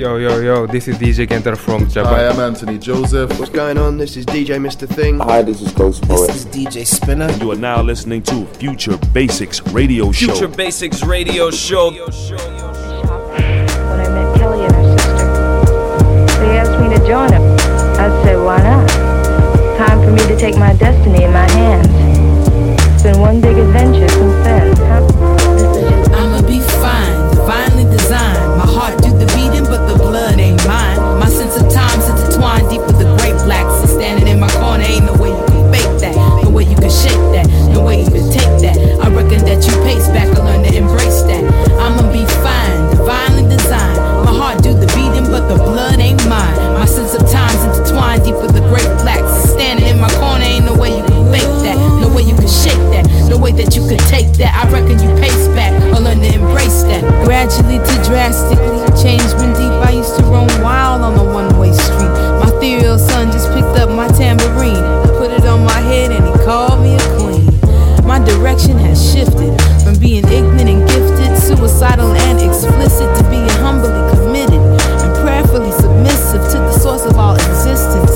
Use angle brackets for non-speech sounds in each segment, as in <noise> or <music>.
Yo, yo, yo, this is DJ Kenter from Japan. Hi, Japan. I'm Anthony Joseph. What's going on? This is DJ Mr. Thing. Hi, this is Ghost Poet. This is DJ Spinner. You are now listening to Future Basics Radio Show. Future Basics Radio Show. When I met Kelly and her sister, they asked me to join them. I said, why not? Time for me to take my destiny in my hands. It's been one big adventure since then. That you pace back I learn to embrace that. I'ma be fine, divinely designed. My heart do the beating, but the blood ain't mine. My sense of time's intertwined deep with the great blacks. Standing in my corner, ain't no way you can fake that. No way you can shake that. No way that you could take that. I reckon you pace back I learn to embrace that. Gradually to drastically change been deep. I used to roam wild on the one-way street. My ethereal son just picked up my tambourine, put it on my head, and he called me a direction has shifted from being ignorant and gifted, suicidal and explicit, to being humbly committed and prayerfully submissive to the source of all existence.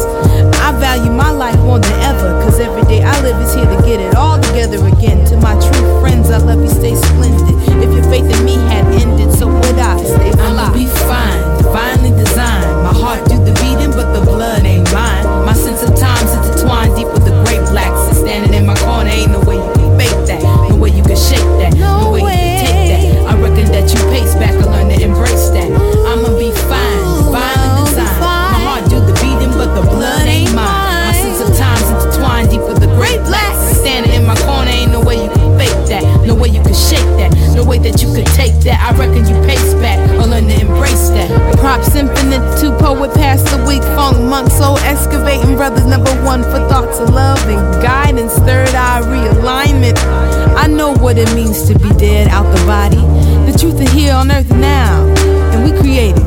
I value my life more than ever, cause every day I live is here to get it all together again. To my true friends, I love you, stay splendid. If your faith in me had ended, so would I stay I'ma be fine, divinely No way that you could take that. I reckon you pace back or learn to embrace that. Props infinite to poet past the week. Funk monk soul excavating brothers number one for thoughts of love and guidance. Third eye realignment. I know what it means to be dead out the body. The truth is here on earth now, and we created.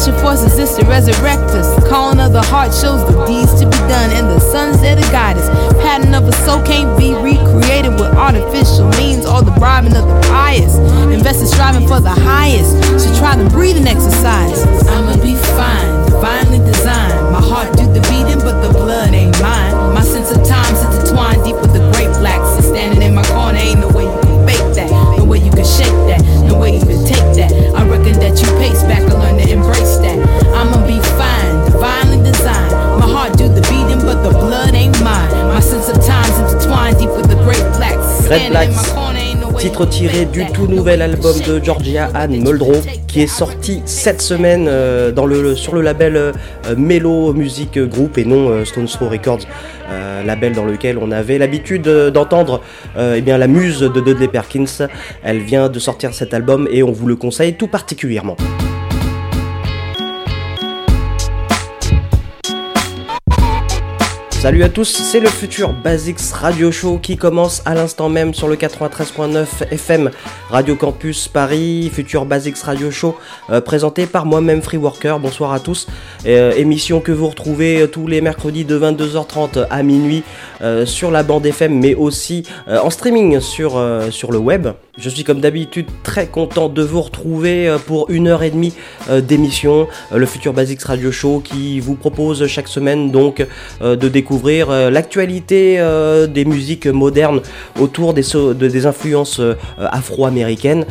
The ancestral force exists to resurrect us. Calling of the heart shows the deeds to be done, and the sons there to guide. Pattern of a soul can't be recreated with artificial means or the bribing of the pious. Investors striving for the highest, so try to breathe and exercise. I'ma be fine, divinely designed. My heart do the beating, but the blood ain't mine. My sense of time's Red Blacks, titre tiré du tout nouvel album de Georgia Anne Muldrow qui est sorti cette semaine euh, sur le label euh, Mellow Music Group et non euh, Stone Throw Records, euh, label dans lequel on avait l'habitude euh, d'entendre eh bien, la muse de Dudley Perkins. Elle vient de sortir cet album et on vous le conseille tout particulièrement. Salut à tous, c'est le futur Basics Radio Show qui commence à l'instant même sur le 93.9 FM Radio Campus Paris, futur Basics Radio Show euh, présenté par moi-même Free Worker. Bonsoir à tous. Euh, émission que vous retrouvez euh, tous les mercredis de 22h30 à minuit sur la bande FM mais aussi en streaming sur le web. Je suis comme d'habitude très content de vous retrouver euh, pour une heure et demie euh, d'émission, euh, le futur Basics Radio Show qui vous propose chaque semaine donc de découvrir l'actualité des musiques modernes autour des, influences afro-américaines.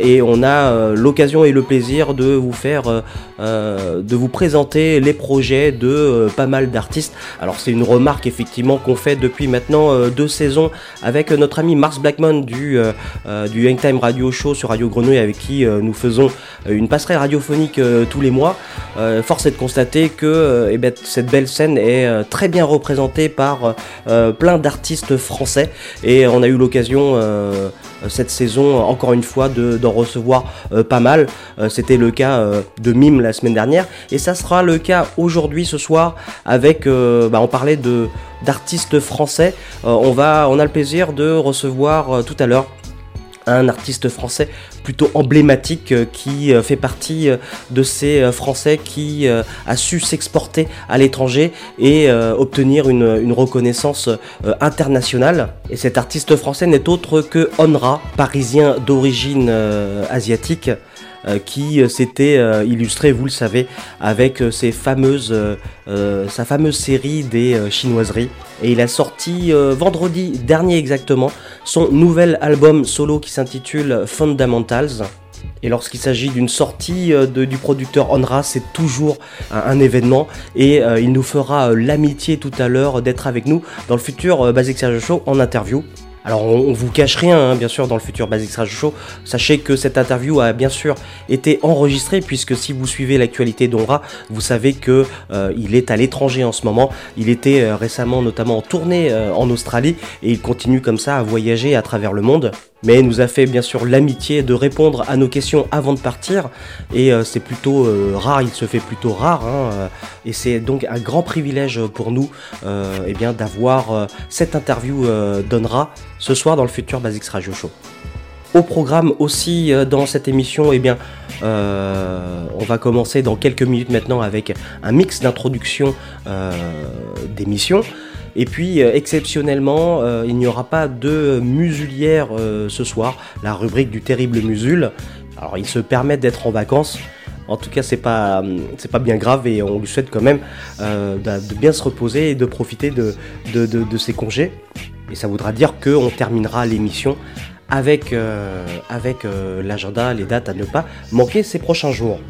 Et on a l'occasion et le plaisir de vous faire euh, de vous présenter les projets de euh, pas mal d'artistes. Alors c'est une remarque effectivement qu'on fait depuis maintenant euh, deux saisons avec notre ami Mars Blackmon du, du Hangtime Radio Show sur Radio Grenouille avec qui nous faisons une passerelle radiophonique tous les mois. Force est de constater que eh ben, cette belle scène est très bien représentée par plein d'artistes français et on a eu l'occasion cette saison encore une fois de- d'en recevoir euh, pas mal. Euh, C'était le cas euh, de Mime la semaine dernière et ça sera le cas aujourd'hui ce soir avec euh, bah, on parlait d'artistes français. Euh, on va on a le plaisir de recevoir euh, tout à l'heure un artiste français plutôt emblématique euh, qui euh, fait partie euh, de ces Français qui a su s'exporter à l'étranger et obtenir une, reconnaissance internationale. Et cet artiste français n'est autre que Onra, parisien d'origine asiatique. Euh, qui euh, s'était euh, illustré, vous le savez, avec ses fameuses, sa fameuse série des chinoiseries. Et il a sorti vendredi dernier exactement son nouvel album solo qui s'intitule Fundamentals. Et lorsqu'il s'agit d'une sortie du producteur Onra, c'est toujours un, événement et il nous fera l'amitié tout à l'heure d'être avec nous dans le futur Basic Serge Show en interview. Alors on, on vous cache rien, hein, bien sûr, dans le futur Basic Serge Show. Sachez que cette interview a bien sûr été enregistrée puisque si vous suivez l'actualité d'Onra, vous savez que euh, il est à l'étranger en ce moment. Il était euh, récemment notamment en tournée euh, en Australie et il continue comme ça à voyager à travers le monde. Mais nous a fait bien sûr l'amitié de répondre à nos questions avant de partir et euh, c'est plutôt euh, rare, il se fait plutôt rare hein, euh, et c'est donc un grand privilège pour nous eh bien d'avoir cette interview d'Onra ce soir dans le futur Basics Radio Show. Au programme aussi dans cette émission, eh bien, on va commencer dans quelques minutes maintenant avec un mix d'introduction d'émissions. Et puis euh, exceptionnellement, euh, il n'y aura pas de musulière euh, ce soir, la rubrique du terrible musul. Alors il se permet d'être en vacances. En tout cas, c'est pas hum, c'est pas bien grave et on lui souhaite quand même de bien se reposer et de profiter de, de, de- ses congés. Et ça voudra dire qu'on terminera l'émission avec, avec l'agenda, les dates à ne pas manquer ces prochains jours.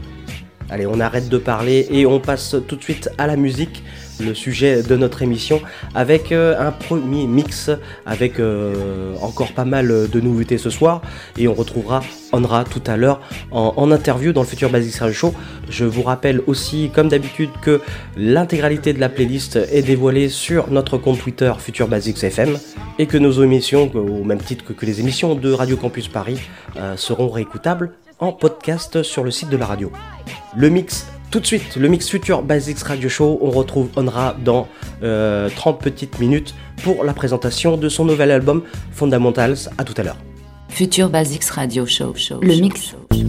Allez, on arrête de parler et on passe tout de suite à la musique, le sujet de notre émission, avec euh, un premier mix, avec euh, encore pas mal de nouveautés ce soir, et on retrouvera Onra tout à l'heure en, interview dans le futur Basic Radio Show. Je vous rappelle aussi, comme d'habitude, que l'intégralité de la playlist est dévoilée sur notre compte Twitter Futur Basics FM, et que nos émissions, au même titre que, que les émissions de Radio Campus Paris, euh, seront réécoutables en podcast sur le site de la radio. Le mix, tout de suite, le mix futur Basics Radio Show, on retrouve Onra dans euh, 30 petites minutes pour la présentation de son nouvel album Fundamentals. À tout à l'heure. Future Basics Radio Show. show le mix. She's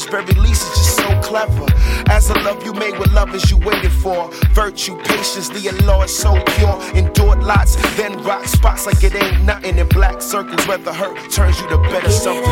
At very least, is just so clever. As a love you made with lovers you waited for. Virtue, patience, the law is so pure. Endured lots, then rock spots like it ain't nothing in black circles. Where the hurt turns you to better something.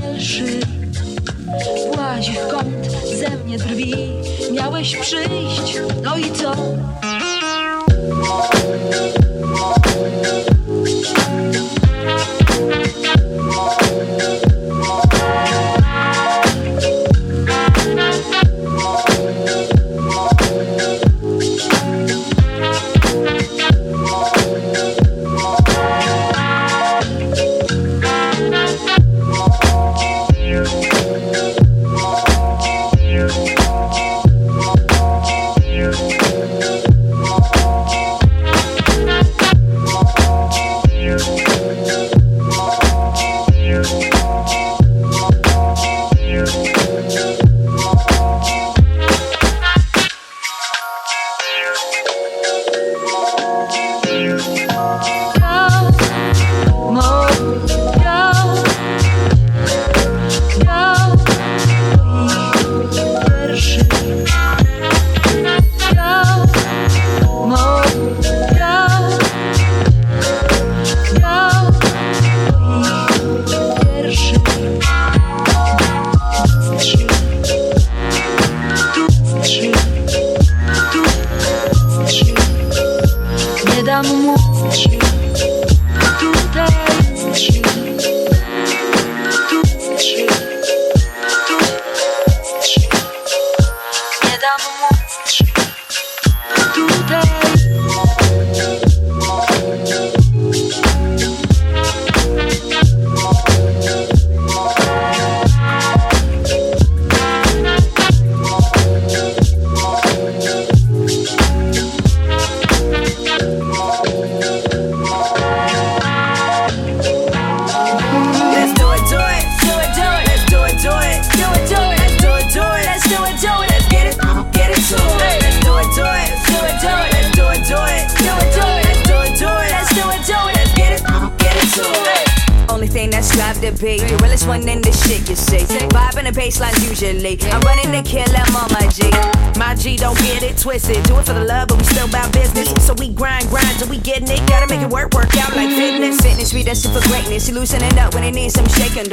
Najśmielszy Włazi w kąt, ze mnie drwi Miałeś przyjść, no i co?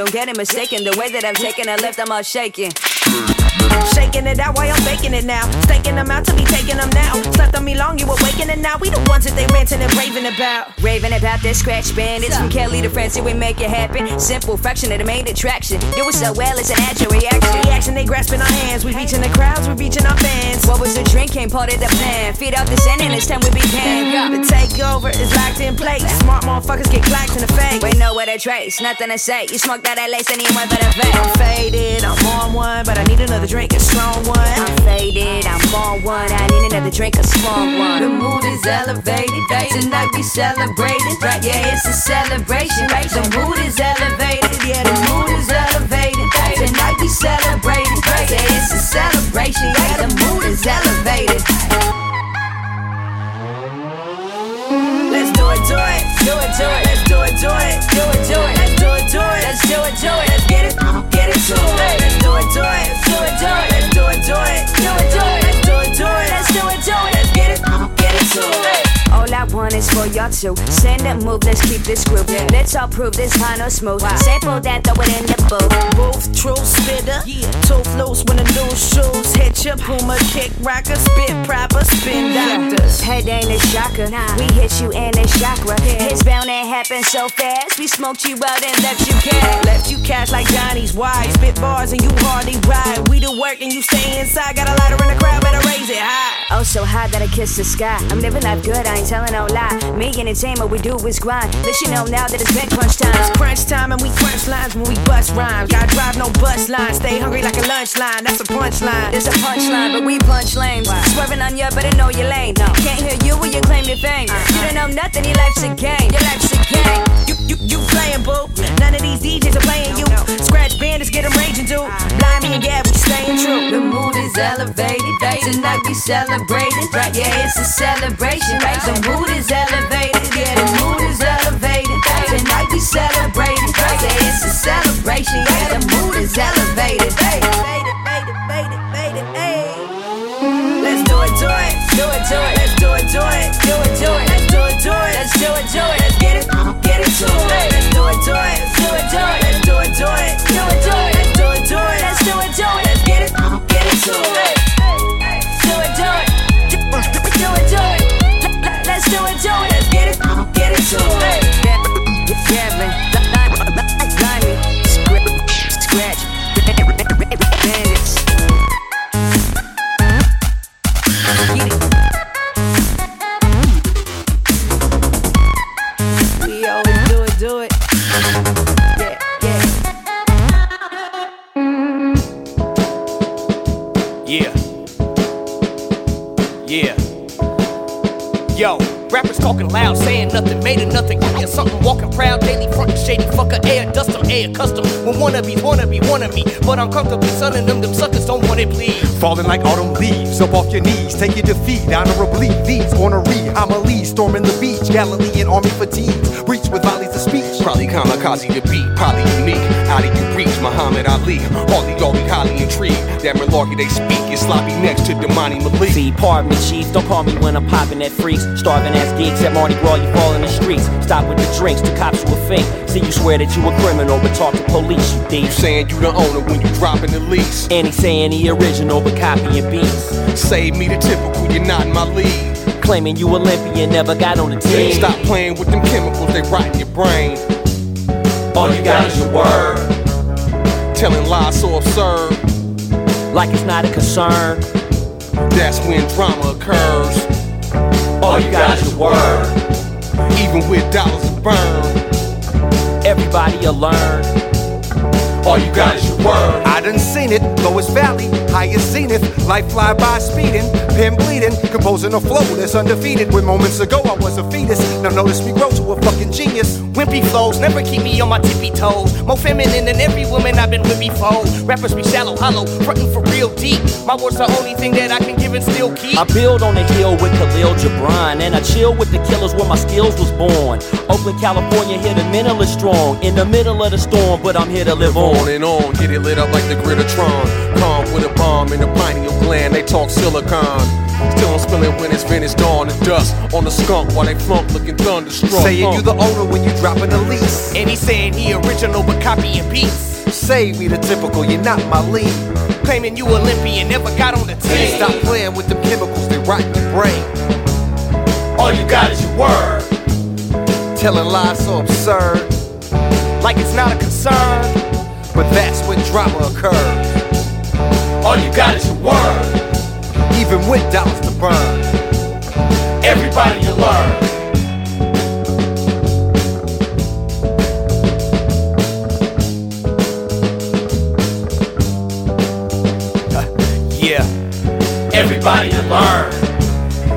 Don't get it mistaken. The way that I'm taking a lift, I'm all shaking. Shaking it out while I'm baking it now. Staking them out to be taking them now. Slept on me long, you awaken it now. We the ones that they ranting and raving about. Raving about this scratch bandits from Kelly to Francie, we make it happen. Simple fraction of the main attraction. Do it so well, it's a natural reaction. Reaction, they grasping our hands. We reaching the crowds, we reaching our fans. What was the drink? Ain't part of the plan. Feed up the scent and it's time we began. The takeover is locked in place. Smart motherfuckers get clacked in the face. We know what to trace, nothing to say. You smoke that LA, send anyone but a vape. I'm faded, I'm on one, but I need another drink, a strong one. I'm faded, I'm on one, I need another drink, a strong one. The mood is elevated, tonight we celebrating. Yeah, it's a celebration. The mood is elevated, yeah, the mood is elevated. Tonight we celebrating. Yeah, it's a celebration. Yeah, the mood is elevated. It, do it, do it, do it. Let's do it, do it, do it, do it. Let's do it, do it. Let's do it, do it. Let's get it, get it to it. Let's do it, do it, do it, do it. Let's do it, do it, do it, do it. Let's do it, do it. Let's do it, do it. Let's get it, get it to it. All I want is for y'all to send a move, let's keep this groove. Let's all prove this no smooth. Sample that, throw it in the booth. Booth, true spitter. Tooth loose when the loose shoes hit your boomer, kick rocker, spit proper, spin doctors. Head ain't a shocker. We hit you in a chakra. It's bound to happen so fast. We smoked you out and left you cash. Left you cash like Johnny's wife, Spit bars and you hardly ride. We do work and you stay inside. Got a lighter in the crowd, better raise it high. Oh, so high that I kiss the sky. I'm living life good, I ain't telling no lie. Me and the team, what we do is grind. Let you know now that it's been crunch time. It's crunch time and we crunch lines when we bust rhymes. Gotta drive no bus line. Stay hungry like a lunch line. That's a punchline. It's a punchline, but we punch lanes. Swerving on you, better know your lane. Can't hear you when you claim your fame. Uh-huh. You don't know nothing, your life's a game. Your life's a game. You, you, you playing, boo. None of these DJs are playing you. Scratch bandits, get them raging too. Uh-huh. Blind me and yeah, we staying true. The mood is elevated. Tonight we celebrating. Yeah, it's a celebration. The mood is elevated, yeah, the mood is elevated. Tonight we celebrating, it's a celebration, yeah, the mood is elevated. Let's do it, do it, do it, do it. Let's do it, do it, do it, do it. Let's do it, do it, let's do it, do it. Let's get it, get it to it. Let's do it, do it, do it, do it. Let's do it, do it, do it, do it. Let's do it, do it, let's do it, do it. Let's get it, get it to it. Talking loud, saying nothing, made of nothing. Yeah, something walking proud, daily frontin' shady fucker, air, dust 'em, air, custom. When wannabes wanna be, wanna be one of me, but I'm comfortably sunning them, them suckers don't want it, please. Falling like autumn leaves, up off your knees, take your defeat honorably. These ornery homilies, storming the beach, Galilean army fatigues, breach with volleys of speech. Probably kamikaze to beat, probably unique. Out of you reach, Muhammad Ali. Hardly all be highly intrigued. That malarkey they speak is sloppy next to Damani Malik. See, pardon me, chief. Don't call me when I'm popping at freaks. Starving ass gigs at Mardi Gras, you fall in the streets. Stop with the drinks, the cops you a fake. See, you swear that you a criminal, but talk to police, you thief. You saying you the owner when you dropping the lease. And he saying he original, but copying beats. Save me the typical, you're not in my league. Claiming you Olympian, never got on the team. Stop playing with them chemicals, they rot in your brain. All you got is your word. Telling lies so absurd. Like it's not a concern. That's when drama occurs. All you got is your word. Even with dollars to burn. Everybody will learn. All you got is your word. I done seen it, lowest valley, highest zenith. Life fly by speeding, pen bleeding, composing a flow that's undefeated. When moments ago I was a fetus, now notice me grow to a fucking genius. Wimpy flows never keep me on my tippy toes. More feminine than every woman I've been with before. Rappers be shallow, hollow, frontin' for real deep. My words the only thing that I can give and still keep. I build on the hill with Khalil Gibran, and I chill with the killers where my skills was born. Oakland, California, here the mental is strong. In the middle of the storm, but I'm here to live on. On and on, get it lit up like the Grittatron. Calm with a bomb in the pineal gland, they talk silicon. Still I'm spilling when it's finished dawn and dust on the skunk while they flunk looking thunderstruck. Saying Uh. you the owner when you dropping a lease. And he saying he original but copy copying beats. Save me the typical, you're not my lead. Claiming you Olympian, never got on the team. Stop playing with them chemicals, they rot in your brain. All you got is your word. Telling lies so absurd, Like it's not a concern. But that's when drama occurs. All you got is your word. Even with dollars to burn. Everybody you learn. Yeah. Everybody to learn.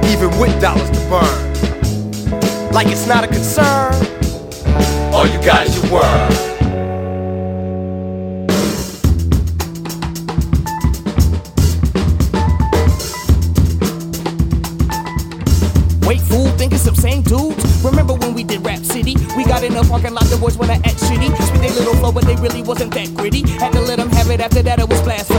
Even with dollars to burn. Like it's not a concern. All you got is your word. The parking lot, the boys wanna act shitty. Spit their little flow, but they really wasn't that gritty. Had to let them have it after that, it was blasphemy.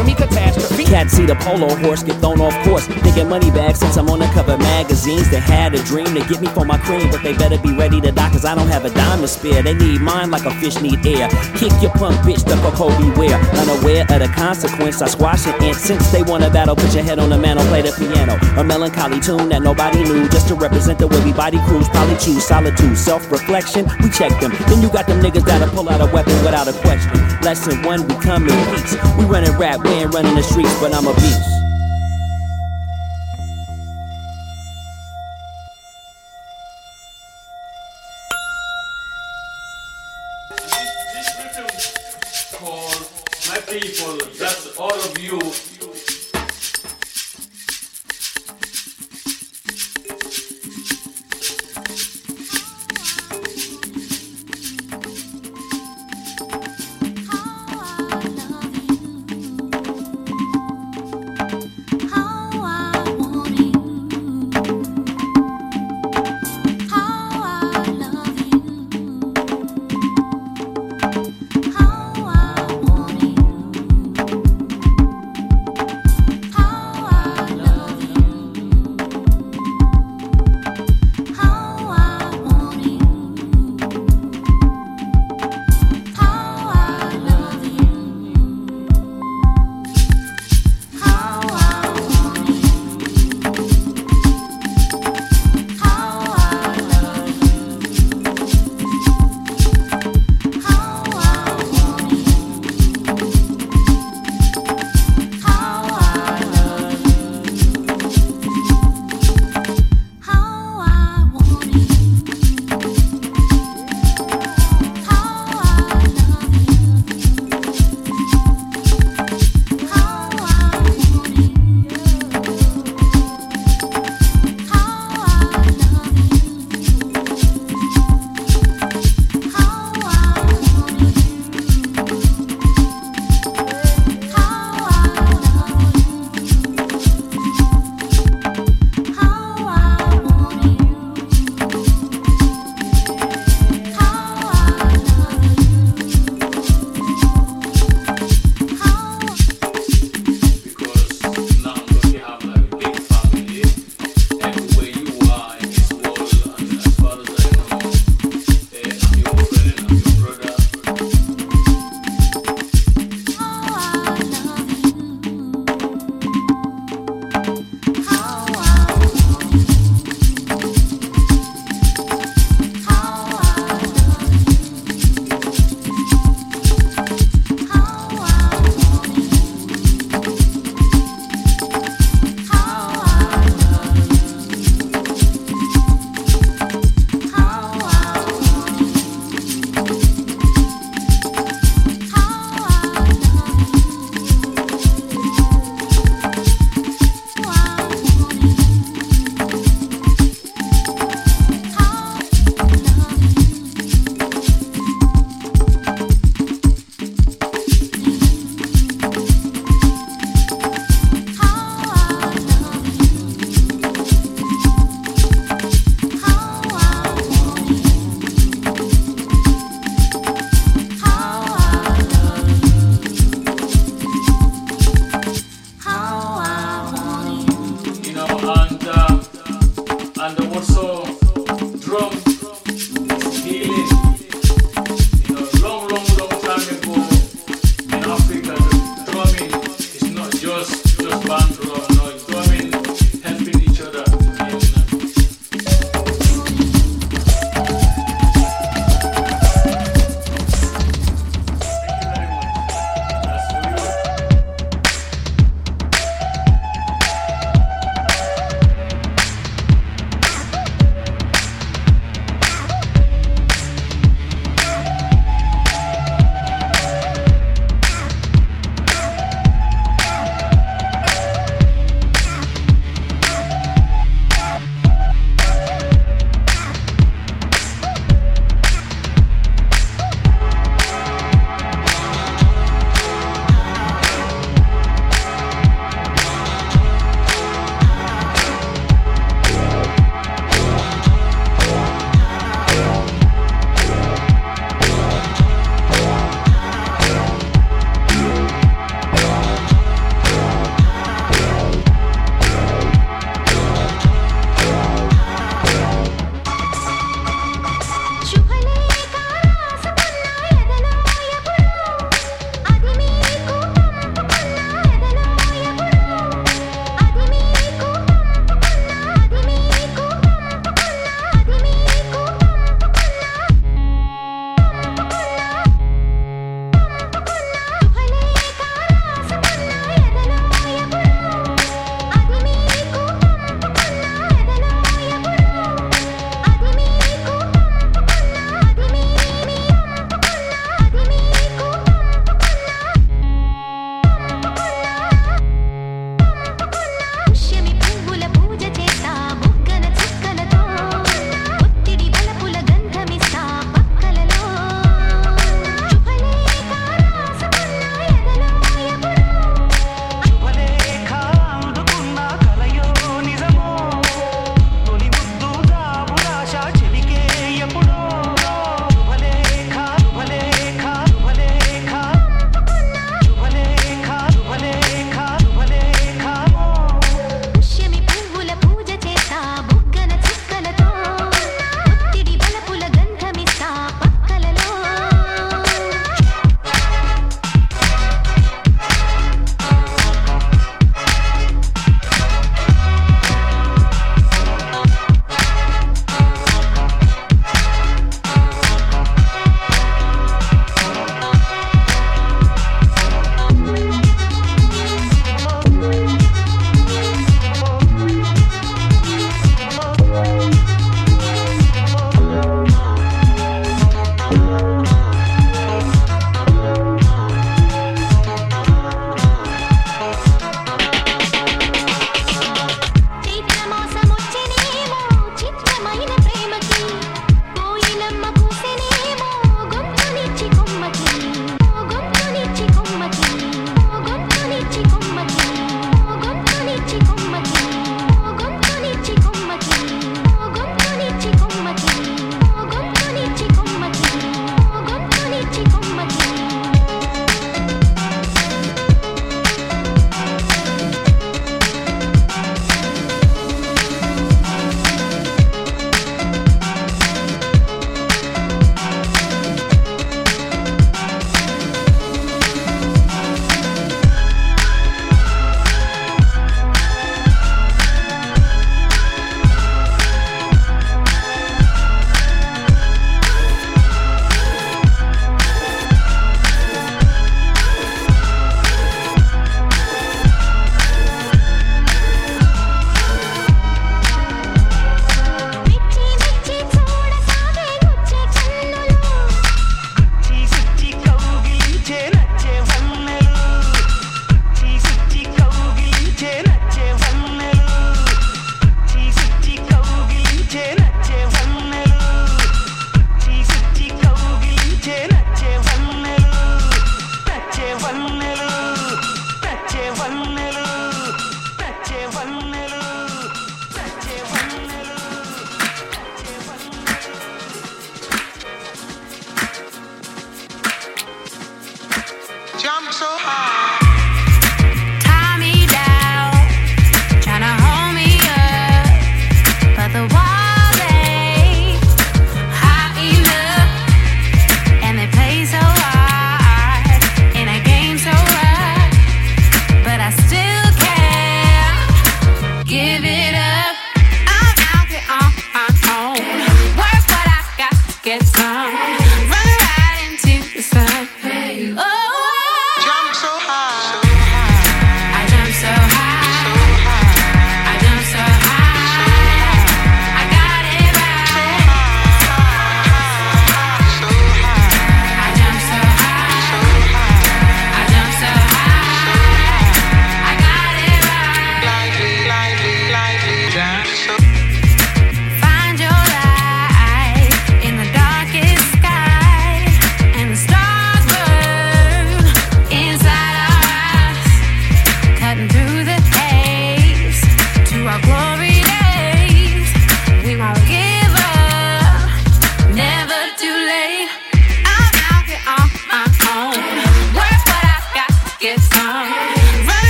Cat see the polo horse get thrown off course. Thinking money back since I'm on the cover magazines. They had a dream to get me for my cream, but they better be ready to die, cause I don't have a dime to spare. They need mine like a fish need air. Kick your punk bitch, the Coco beware. Unaware of the consequence, I squash it. And since they want a battle, put your head on the mantle, play the piano. A melancholy tune that nobody knew, just to represent the we body crews. Probably choose solitude, self reflection. We check them. Then you got them niggas that'll pull out a weapon without a question. Lesson one, we come in peace. We running rap, we ain't running the streets, but I'm a beast.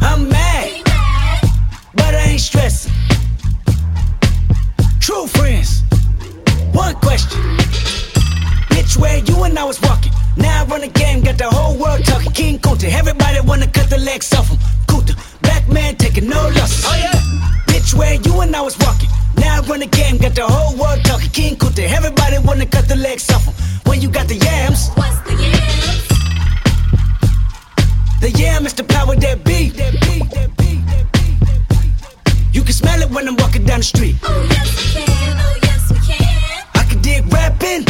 I'm mad, but I ain't stressing. True friends, one question. Bitch, where you and I was walking. Now I run the game, got the whole world talking. King Kunta, everybody wanna cut the legs off him. Kunta, black man taking no losses. Oh yeah. Bitch, where you and I was walking. Now I run the game, got the whole world talking. King Kunta, everybody wanna cut the legs off him. When you got the yams. What's the yams? That be, that be, that be. You can smell it when I'm walking down the street. Oh yes we can, oh yes we can. I can dig rapping.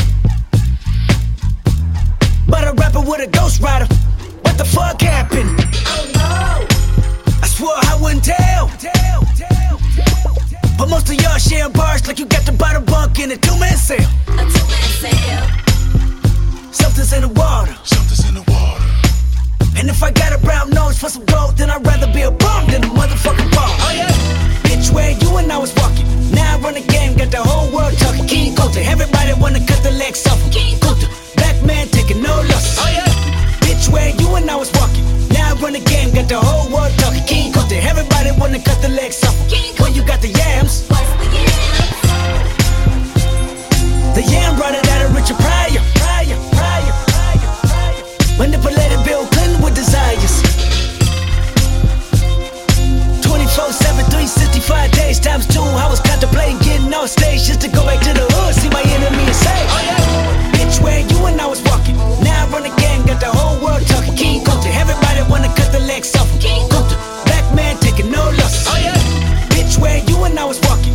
But a rapper with a ghost rider. What the fuck happened? Oh no! I swore I wouldn't tell. But most of y'all sharing bars like you got to buy the bunk in a two man sale. A two man sale. Something's in the water. Something's in the water. And if I got a brown nose for some gold, then I'd rather be a bum than a motherfucking bum. Oh yeah. Bitch, where you and I was walking. Now I run the game, got the whole world talking. King Kunta, everybody wanna cut the legs off. King Kunta, black man taking no losses. Oh yeah. Bitch, where you and I was walking. Now I run the game, got the whole world talking. King Kunta, everybody wanna cut the legs off. When you got the yams. The yam brought it out of Richard Pryor. Pryor, Pryor, Pryor, Pryor. Manipulated Bill Clinton with desires. 24 7, 365 days times two. I was contemplating getting on stage just to go back to the hood, see my enemy and say, oh, yeah. Bitch, where you and I was walking. Now I run the game, got the whole world talking. King Kunta, everybody wanna cut the legs off. King Kunta, black man taking no losses. Oh, yeah. Bitch, where you and I was walking.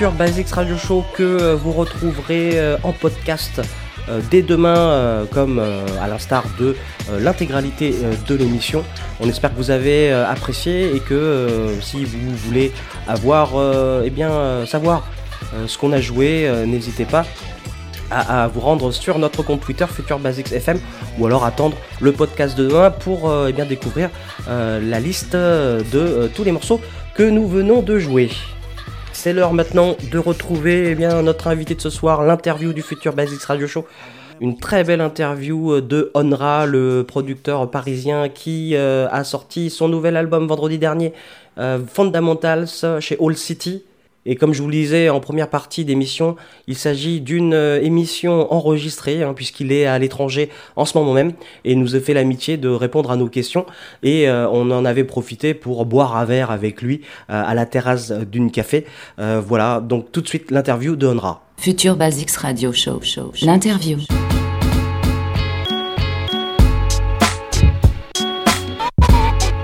Futur Basics Radio Show que euh, vous retrouverez euh, en podcast euh, dès demain, comme à l'instar de l'intégralité de l'émission. On espère que vous avez apprécié et que si vous voulez avoir, eh bien, savoir ce qu'on a joué, n'hésitez pas à, vous rendre sur notre compte Twitter Future Basics FM ou alors attendre le podcast de demain pour eh bien découvrir la liste de tous les morceaux que nous venons de jouer. C'est l'heure maintenant de retrouver eh notre invité de ce soir, l'interview du Future Basics Radio Show. Une très belle interview euh, de Onra, le producteur parisien qui euh, a sorti son nouvel album vendredi dernier, euh, Fundamentals, chez All City. Et comme je vous le disais en première partie d'émission, il s'agit d'une euh, émission enregistrée, hein, puisqu'il est à l'étranger en ce moment même, et nous a fait l'amitié de répondre à nos questions. Et euh, on en avait profité pour boire un verre avec lui euh, à la terrasse d'une café. Voilà, donc tout de suite l'interview de Onra. Future Basics Radio Show. show, show. L'interview.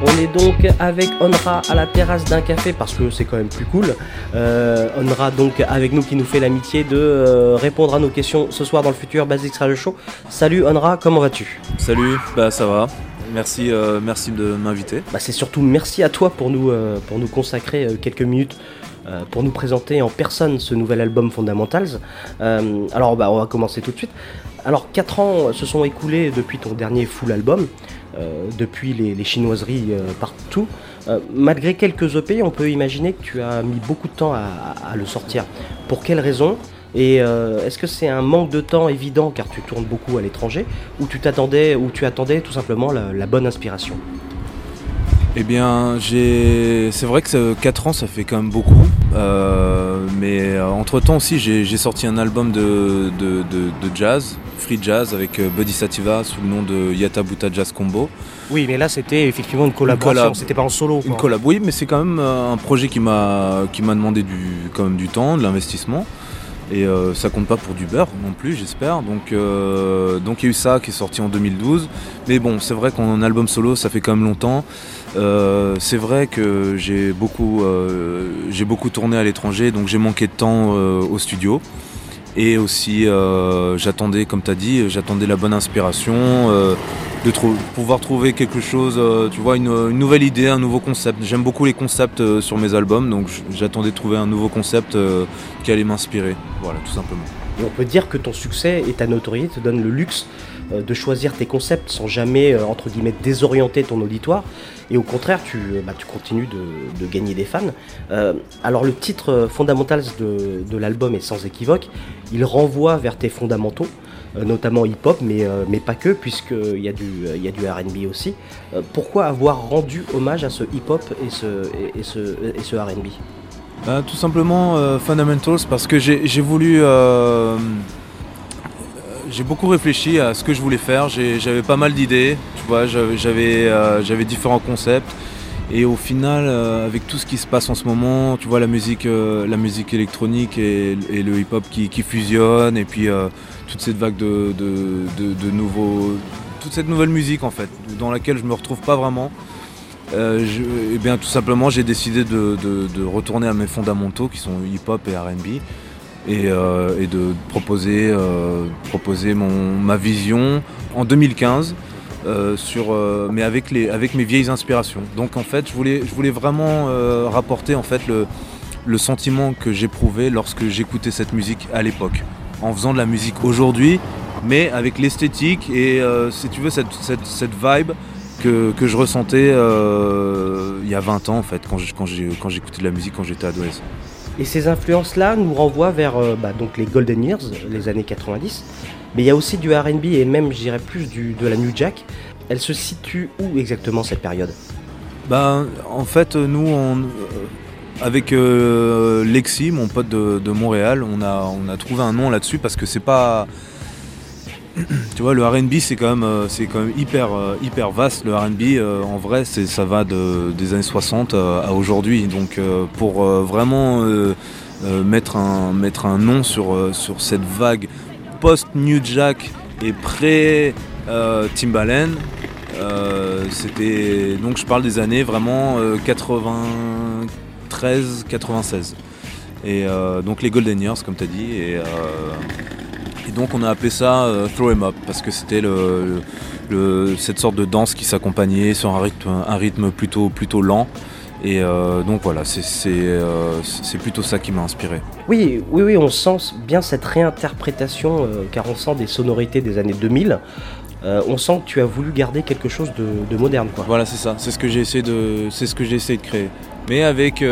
On est donc avec Onra à la terrasse d'un café parce que c'est quand même plus cool. Euh, Onra donc avec nous qui nous fait l'amitié de euh, répondre à nos questions ce soir dans le futur Basics Radio Show. Salut Onra, comment vas-tu? Salut, bah ça va. Merci, euh, merci de m'inviter. Bah, c'est surtout merci à toi pour nous, euh, pour nous consacrer quelques minutes pour nous présenter en personne ce nouvel album Fundamentals. Alors bah, on va commencer tout de suite. Alors 4 ans se sont écoulés depuis ton dernier full album, depuis les, chinoiseries euh, partout. Euh, malgré quelques EP, on peut imaginer que tu as mis beaucoup de temps à, le sortir. Pour quelles raisons Et euh, est-ce que c'est un manque de temps évident car tu tournes beaucoup à l'étranger ou tu t'attendais ou tu attendais tout simplement la bonne inspiration? Eh bien, j'ai. C'est vrai que 4 ans, ça fait quand même beaucoup. Euh, mais entre temps aussi, j'ai sorti un album de, de- de- de jazz, free jazz, avec euh, Buddy Sativa sous le nom de Yata Buta Jazz Combo. Oui, mais là c'était effectivement une collaboration, collab. c'était pas en solo. Une collab, oui, mais c'est quand même euh, un projet qui m'a qui m'a demandé du quand même du temps, de l'investissement. Et euh, ça compte pas pour du beurre non plus, j'espère. Donc euh, donc il y a eu ça qui est sorti en 2012. Mais bon, c'est vrai qu'en album solo, ça fait quand même longtemps. Euh, c'est vrai que j'ai beaucoup euh, beaucoup tourné à l'étranger, donc j'ai manqué de temps euh, au studio. Et aussi, j'attendais, comme tu as dit, j'attendais la bonne inspiration, de pouvoir trouver quelque chose, tu vois, une, nouvelle idée, un nouveau concept. J'aime beaucoup les concepts sur mes albums, donc j'attendais de trouver un nouveau concept qui allait m'inspirer. Voilà, tout simplement. On peut dire que ton succès et ta notoriété te donnent le luxe de choisir tes concepts sans jamais, entre guillemets, désorienter ton auditoire. Et au contraire, tu, euh, bah, tu continues de, de gagner des fans. Euh, alors le titre euh, Fundamentals de, de l'album est sans équivoque. Il renvoie vers tes fondamentaux, notamment hip-hop, mais, mais pas que, puisqu'il y a du, y a du RB aussi. Pourquoi avoir rendu hommage à ce hip-hop et ce, et, ce, et ce RB Bah, tout simplement Fundamentals parce que j'ai voulu. J'ai beaucoup réfléchi à ce que je voulais faire. J'avais pas mal d'idées, tu vois. J'avais euh, différents concepts. Et au final, euh, avec tout ce qui se passe en ce moment, tu vois la musique, euh, la musique électronique et, et le hip-hop qui, qui fusionnent, et puis toute cette vague de, nouveaux, toute cette nouvelle musique en fait, dans laquelle je me retrouve pas vraiment. Je- eh bien, tout simplement, j'ai décidé de retourner à mes fondamentaux qui sont hip-hop et R&B et, euh, et de proposer, euh, proposer mon, ma vision en 2015, euh, sur, mais avec, les, avec mes vieilles inspirations. Donc en fait, je voulais, je voulais vraiment rapporter en fait le, le sentiment que j'éprouvais lorsque j'écoutais cette musique à l'époque, en faisant de la musique aujourd'hui, mais avec l'esthétique et si tu veux cette, cette, cette vibe que, que je ressentais il y a 20 ans en fait, quand j'ai- quand j'écoutais de la musique quand j'étais adolescent. Et ces influences-là nous renvoient vers euh, bah, donc les Golden Years, les années 90. Mais il y a aussi du RB et même, je dirais, plus de la New Jack. Elle se situe où exactement cette période? Ben, en fait, nous, on, euh, avec euh, Lexi, mon pote de, de Montréal, on a, on a trouvé un nom là-dessus parce que c'est pas. <clears throat> Tu vois, le RB, c'est quand, même, euh, c'est quand même hyper, euh, hyper vaste. Le RB, euh, en vrai, ça va de, des années 60 euh, à aujourd'hui. Donc, pour vraiment mettre, un, mettre un nom sur, sur cette vague post-New Jack et pré-Timbaland, c'était donc je parle des années vraiment euh, 93 96 et donc les Golden Years comme tu as dit et donc on a appelé ça euh, Throw 'em Up parce que c'était le, le- cette sorte de danse qui s'accompagnait sur un rythme, un rythme plutôt, plutôt lent et euh, donc voilà c'est euh, c'est plutôt ça qui m'a inspiré Oui, oui, oui, on sent bien cette réinterprétation, euh, car on sent des sonorités des années 2000. Euh, on sent que tu as voulu garder quelque chose de, de moderne, quoi. Voilà, c'est ça. C'est ce que j'ai essayé de, c'est ce que j'ai essayé de créer. Mais avec,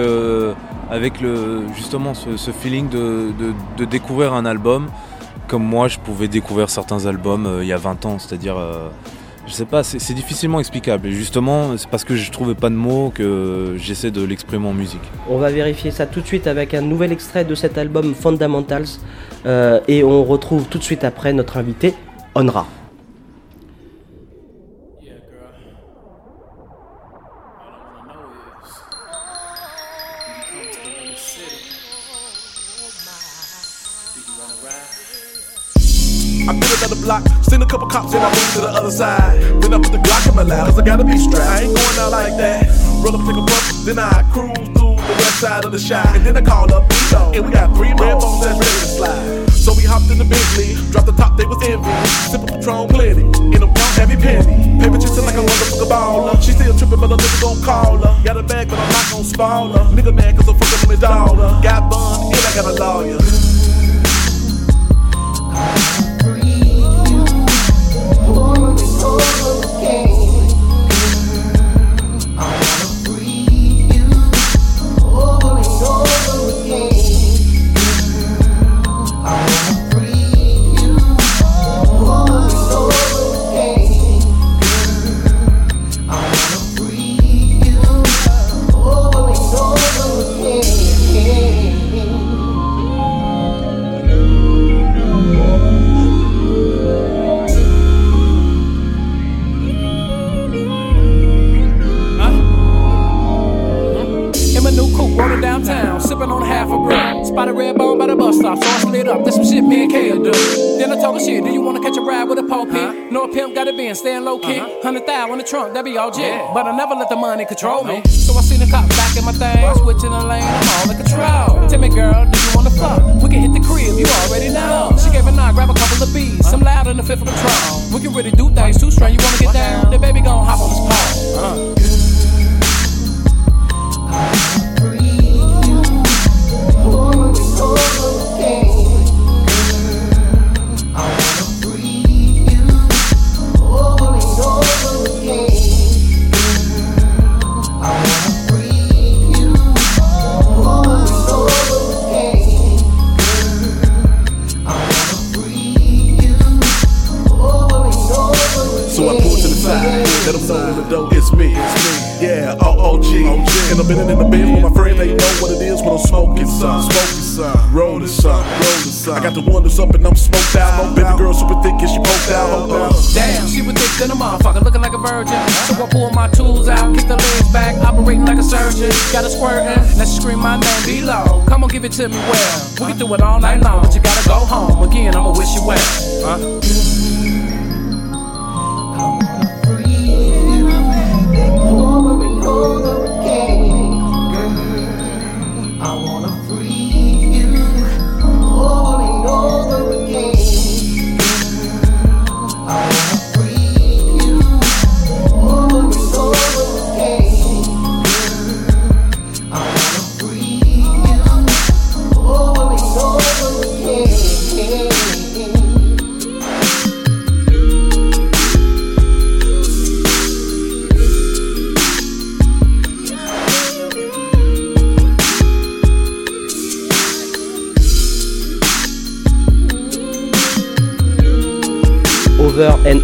avec le, justement ce, ce feeling de, de- de découvrir un album comme moi je pouvais découvrir certains albums euh, il y a 20 ans. C'est-à-dire, euh, je sais pas, c'est difficilement explicable. Et justement, c'est parce que je trouvais pas de mots que j'essaie de l'exprimer en musique. On va vérifier ça tout de suite avec un nouvel extrait de cet album Fundamentals. Euh, et on retrouve tout de suite après notre invité, Onra. Cops and I moved to the other side. Then I put the Glock in my lap, cause I gotta be strapped. I ain't going out like that. Roll up, take a puff, then I cruise through the west side of the shop. And then I call up Beto, and we got three red bones that's ready to slide. So we hopped in the Bentley, dropped the top, they was envy. Sipping Patron plenty, in a brown heavy penny. Paper chasing like a motherfucker baller. She still tripping, but a nigga gon' call her. Got a bag, but I'm not gon' spoil her. Nigga mad, cause I'm fucking on his dollar. Got bun, and I got a lawyer. By the red bone by the bus stop, so I split up. That's some shit me and Kale do. Then I told her shit, do you wanna catch a ride with a pole huh? No pimp got it been, staying low key. Uh-huh. Hundred thou on the trunk, that be all jet. Yeah. But I never let the money control me. So I seen the cop back in my thing, switching the lane, I'm all in control. Tell me, girl, do you wanna fuck? We can hit the crib, you already know. She gave a nod, grab a couple of bees. I'm loud in the fifth of control. We can really do things too strong. You wanna get down? The baby gon' hop on his pole. Uh. Uh-huh. So let them know in the door it's me. It's me. Yeah, OOG. And I've been in the bed with my friend, they know what it is when I'm smoking some. Smoking some, rolling some, rolling some. I got the one that's up and I'm smoked out. My baby girl super thick and she poked out. Up. Damn, she was thick than a motherfucker, looking like a virgin. So I pull my tools out, kick the legs back, operating like a surgeon. Got her squirting, now she scream my name below. Come on, give it to me well. We can do it all night long, but you gotta go home. Again, I'ma wish you well. Huh? Over and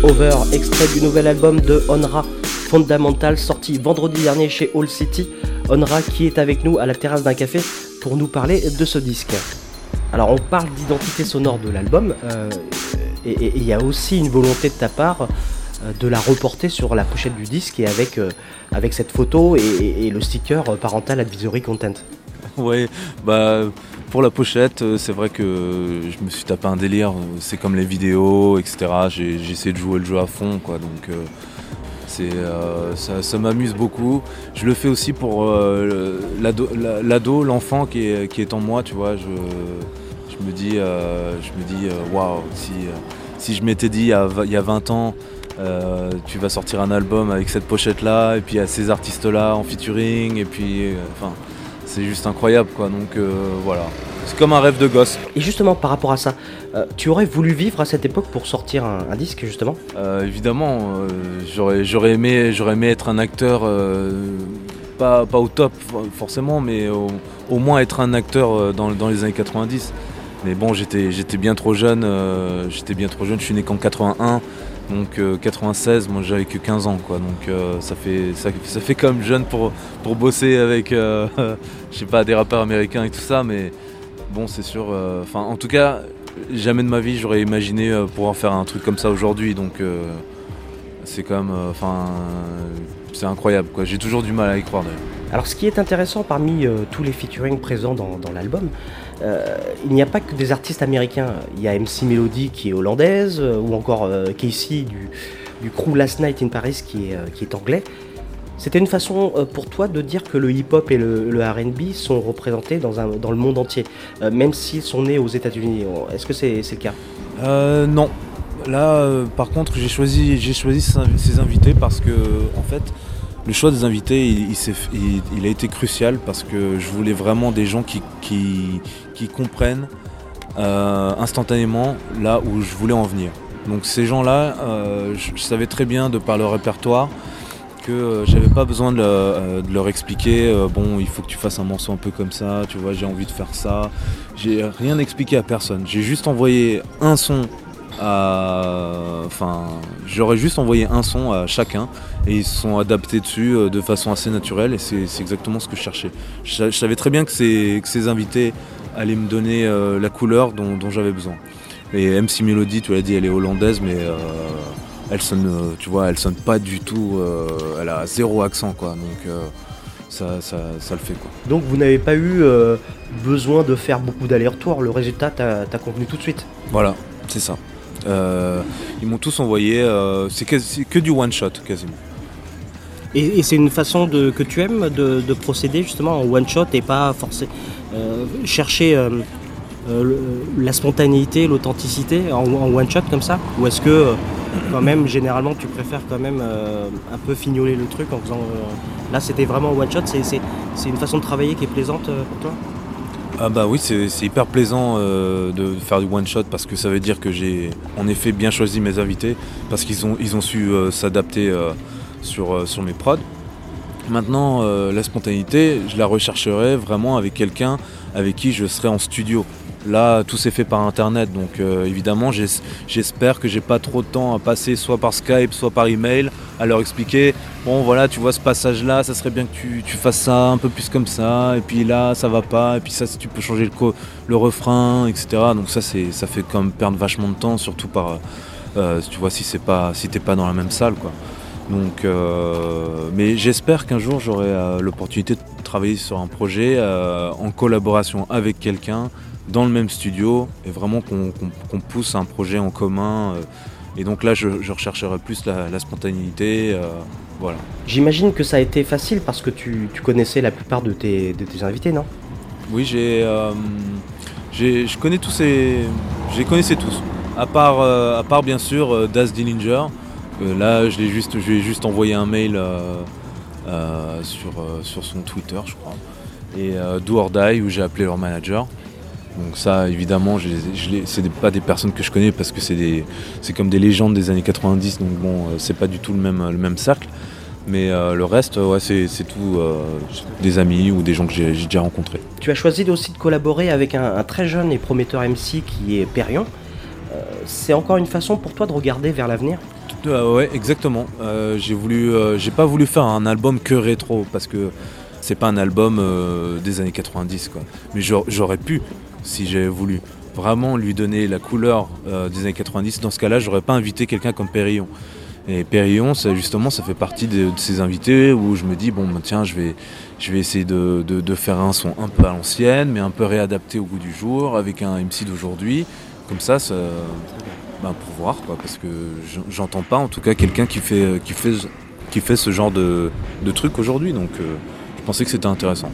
Over, extrait du nouvel album de Onra Fondamental, sorti vendredi dernier chez All City. Onra qui est avec nous à la terrasse d'un café pour nous parler de ce disque. Alors on parle d'identité sonore de l'album, euh, et il y a aussi une volonté de ta part euh, de la reporter sur la pochette du disque et avec, euh, cette photo et, le sticker parental advisory content. Ouais, bah pour la pochette, euh, c'est vrai que je me suis tapé un délire. C'est comme les vidéos, etc. J'ai essayé de jouer le jeu à fond, quoi. Donc euh, euh, ça, ça m'amuse beaucoup. Je le fais aussi pour euh, l'ado, la- l'ado, l'enfant qui est, en moi, tu vois. Je, je me dis, euh, euh, waouh, si, euh, si je m'étais dit il y a, v- il y a 20 ans. euh, tu vas sortir un album avec cette pochette là et puis a ces artistes là en featuring et puis euh, enfin c'est juste incroyable quoi. Donc euh, voilà. C'est comme un rêve de gosse. Et justement par rapport à ça, euh, tu aurais voulu vivre à cette époque pour sortir un, un disque justement? Euh, évidemment j'aurais j'aurais aimé j'aurais aimé être un acteur pas, pas au top for- forcément mais au, au moins être un acteur dans, dans les années 90 mais bon j'étais j'étais bien trop jeune euh, j'étais bien trop jeune je suis né qu'en 81 donc euh, 96 moi j'avais que 15 ans quoi. Donc euh, ça fait ça, fait comme jeune pour pour bosser avec euh, <laughs> je sais pas des rappeurs américains et tout ça mais bon c'est sûr euh, enfin en tout cas jamais de ma vie j'aurais imaginé euh, pouvoir faire un truc comme ça aujourd'hui. Donc euh, c'est quand même euh, enfin c'est incroyable quoi. J'ai toujours du mal à y croire d'ailleurs Alors ce qui est intéressant parmi euh, tous les featuring présents dans, l'album, euh, il n'y a pas que des artistes américains. Il y a MC Melody qui est hollandaise, euh, ou encore Casey du, du crew Last Night in Paris qui est, anglais. C'était une façon pour toi de dire que le hip-hop et le, RB sont représentés dans, un, dans le monde entier, même s'ils sont nés aux États-Unis. Est-ce que c'est le cas? Non. Là, par contre, j'ai choisi, choisi ces invités parce que, en fait, le choix des invités, il, a été crucial parce que je voulais vraiment des gens qui, comprennent euh, instantanément là où je voulais en venir. Donc ces gens-là, euh, je, savais très bien de par leur répertoire que euh, j'avais pas besoin de, de leur expliquer bon il faut que tu fasses un morceau un peu comme ça tu vois j'ai envie de faire ça. J'ai rien expliqué à personne. J'ai juste envoyé un son à enfin j'aurais juste envoyé un son à chacun et ils se sont adaptés dessus euh, de façon assez naturelle et c'est exactement ce que je cherchais je, sa- je savais très bien que ces, que ces invités allaient me donner euh, la couleur dont, dont j'avais besoin et MC Melody tu l'as dit elle est hollandaise mais euh, elle sonne, tu vois, elle sonne pas du tout, euh, elle a zéro accent quoi, donc ça, ça, ça le fait quoi. Donc vous n'avez pas eu besoin de faire beaucoup d'allers-retours, le résultat t'a t'a convenu tout de suite Voilà, c'est ça, ils m'ont tous envoyé. c'est que du one shot quasiment. Et, c'est une façon que tu aimes de, de procéder justement en one shot et pas forcer euh, chercher euh, euh, la spontanéité, l'authenticité en, one shot comme ça? Ou est-ce que quand même généralement tu préfères quand même un peu fignoler le truc en faisant là c'était vraiment one shot, c'est, une façon de travailler qui est plaisante pour toi? Ah bah oui, c'est hyper plaisant de faire du one shot parce que ça veut dire que j'ai en effet bien choisi mes invités parce qu'ils ont, ils ont su s'adapter sur, euh, sur mes prods. Maintenant, euh, la spontanéité, je la rechercherai vraiment avec quelqu'un avec qui je serai en studio. Là, tout s'est fait par internet, donc euh, évidemment, j'es- j'espère que j'ai pas trop de temps à passer soit par Skype, soit par email, à leur expliquer bon, voilà, tu vois ce passage-là, ça serait bien que tu, fasses ça un peu plus comme ça, et puis là, ça va pas, et puis ça, si tu peux changer le, le refrain, etc. Donc ça, ça fait quand même perdre vachement de temps, surtout par, tu vois, si pas, si pas dans la même salle, quoi. Donc, euh, mais j'espère qu'un jour j'aurai euh, l'opportunité de travailler sur un projet euh, en collaboration avec quelqu'un dans le même studio et vraiment qu'on pousse un projet en commun. et donc là, je, je rechercherai plus la, la spontanéité. voilà. J'imagine que ça a été facile parce que tu, tu connaissais la plupart de tes, de tes invités, non? Oui, j'ai, je connais tous ces, je les connaissais tous. À part, à part bien sûr Daz Dillinger. Là, je l'ai juste, je lui ai juste envoyé un mail euh, euh, sur, euh, sur son Twitter, je crois. Et Do or Die, où j'ai appelé leur manager. Donc ça, évidemment, je je c'est pas des personnes que je connais parce que c'est comme des légendes des années 90. Donc bon, c'est pas du tout le même, le même cercle. Mais le reste, ouais, c'est, tout des amis ou des gens que j'ai, déjà rencontrés. Tu as choisi aussi de collaborer avec un, très jeune et prometteur MC qui est Perion. C'est encore une façon pour toi de regarder vers l'avenir? Euh, ouais, exactement. Euh, j'ai voulu, euh, j'ai pas voulu faire un album que rétro parce que c'est pas un album euh, des années 90 quoi. Mais j'aur- j'aurais pu, si j'avais voulu, vraiment lui donner la couleur des années 90. Dans ce cas-là, j'aurais pas invité quelqu'un comme Périllon. Et Périllon, justement, ça fait partie de, de ces invités où je me dis bon, bah, tiens, je vais, je vais essayer de- de faire un son un peu à l'ancienne, mais un peu réadapté au goût du jour, avec un MC d'aujourd'hui. Comme ça, ça ben, pour voir quoi, parce que j'en- j'entends pas en tout cas quelqu'un qui fait, qui fait, qui fait ce genre de, de truc aujourd'hui, donc euh, je pensais que c'était intéressant.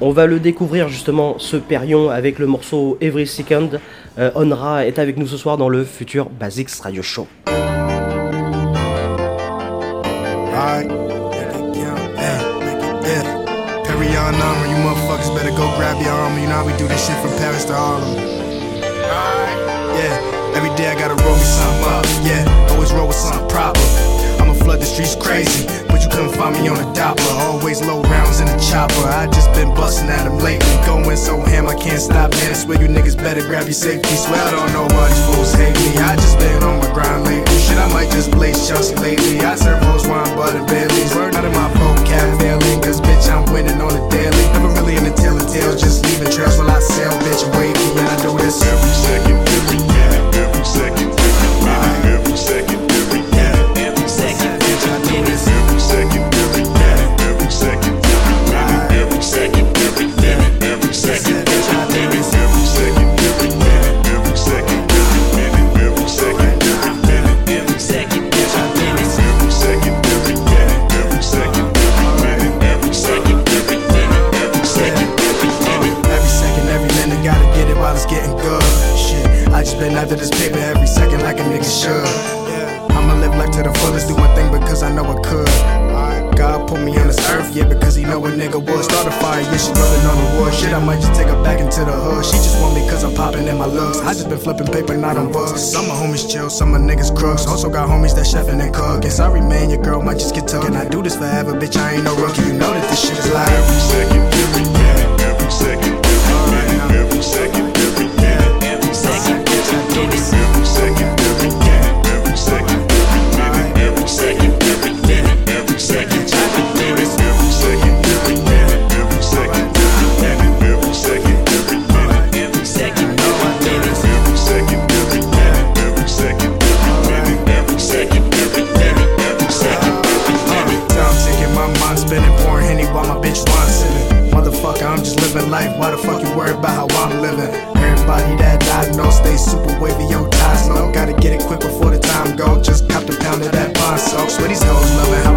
On va le découvrir justement, ce Perion, avec le morceau Every Second. Euh, Onra est avec nous ce soir dans le futur Basics Radio Show. Grab your armor. You know how we do this shit from Paris to Harlem. Yeah, every day I gotta me something up. Yeah, always roll with something proper. I'ma flood the streets crazy, couldn't find me on the Doppler. Always low rounds in the chopper. I just been busting at them lately. Going so ham, I can't stop, man. I swear you niggas better grab your safety. Swear I don't know these fools hate me. I just been on my grind lately. Shit, I might just blaze Chelsea lately. I serve rose wine, butter, Baileys. Word out of my vocab failing, cause bitch, I'm winning on the daily. Never really in the telling tales, just leaving trails while I sell, bitch, me. And I do this every second, every minute, every second, every minute, every second, every minute, every second, every second, after this paper every second like a nigga should. I'ma live life to the fullest, do my thing because I know I could. God put me on this earth, yeah, because he know a nigga would. Start a fire, yeah, she rubbing on the wood. Shit, I might just take her back into the hood. She just want me cause I'm popping in my looks. I just been flipping paper, not on books. Some my homies chill, some of niggas crooks. Also got homies that chefing and cooking. Sorry, man, your girl might just get took. And I do this forever, bitch, I ain't no rookie. You know that this shit is like every second, every minute, every second, Jimmy Swear these hoes loving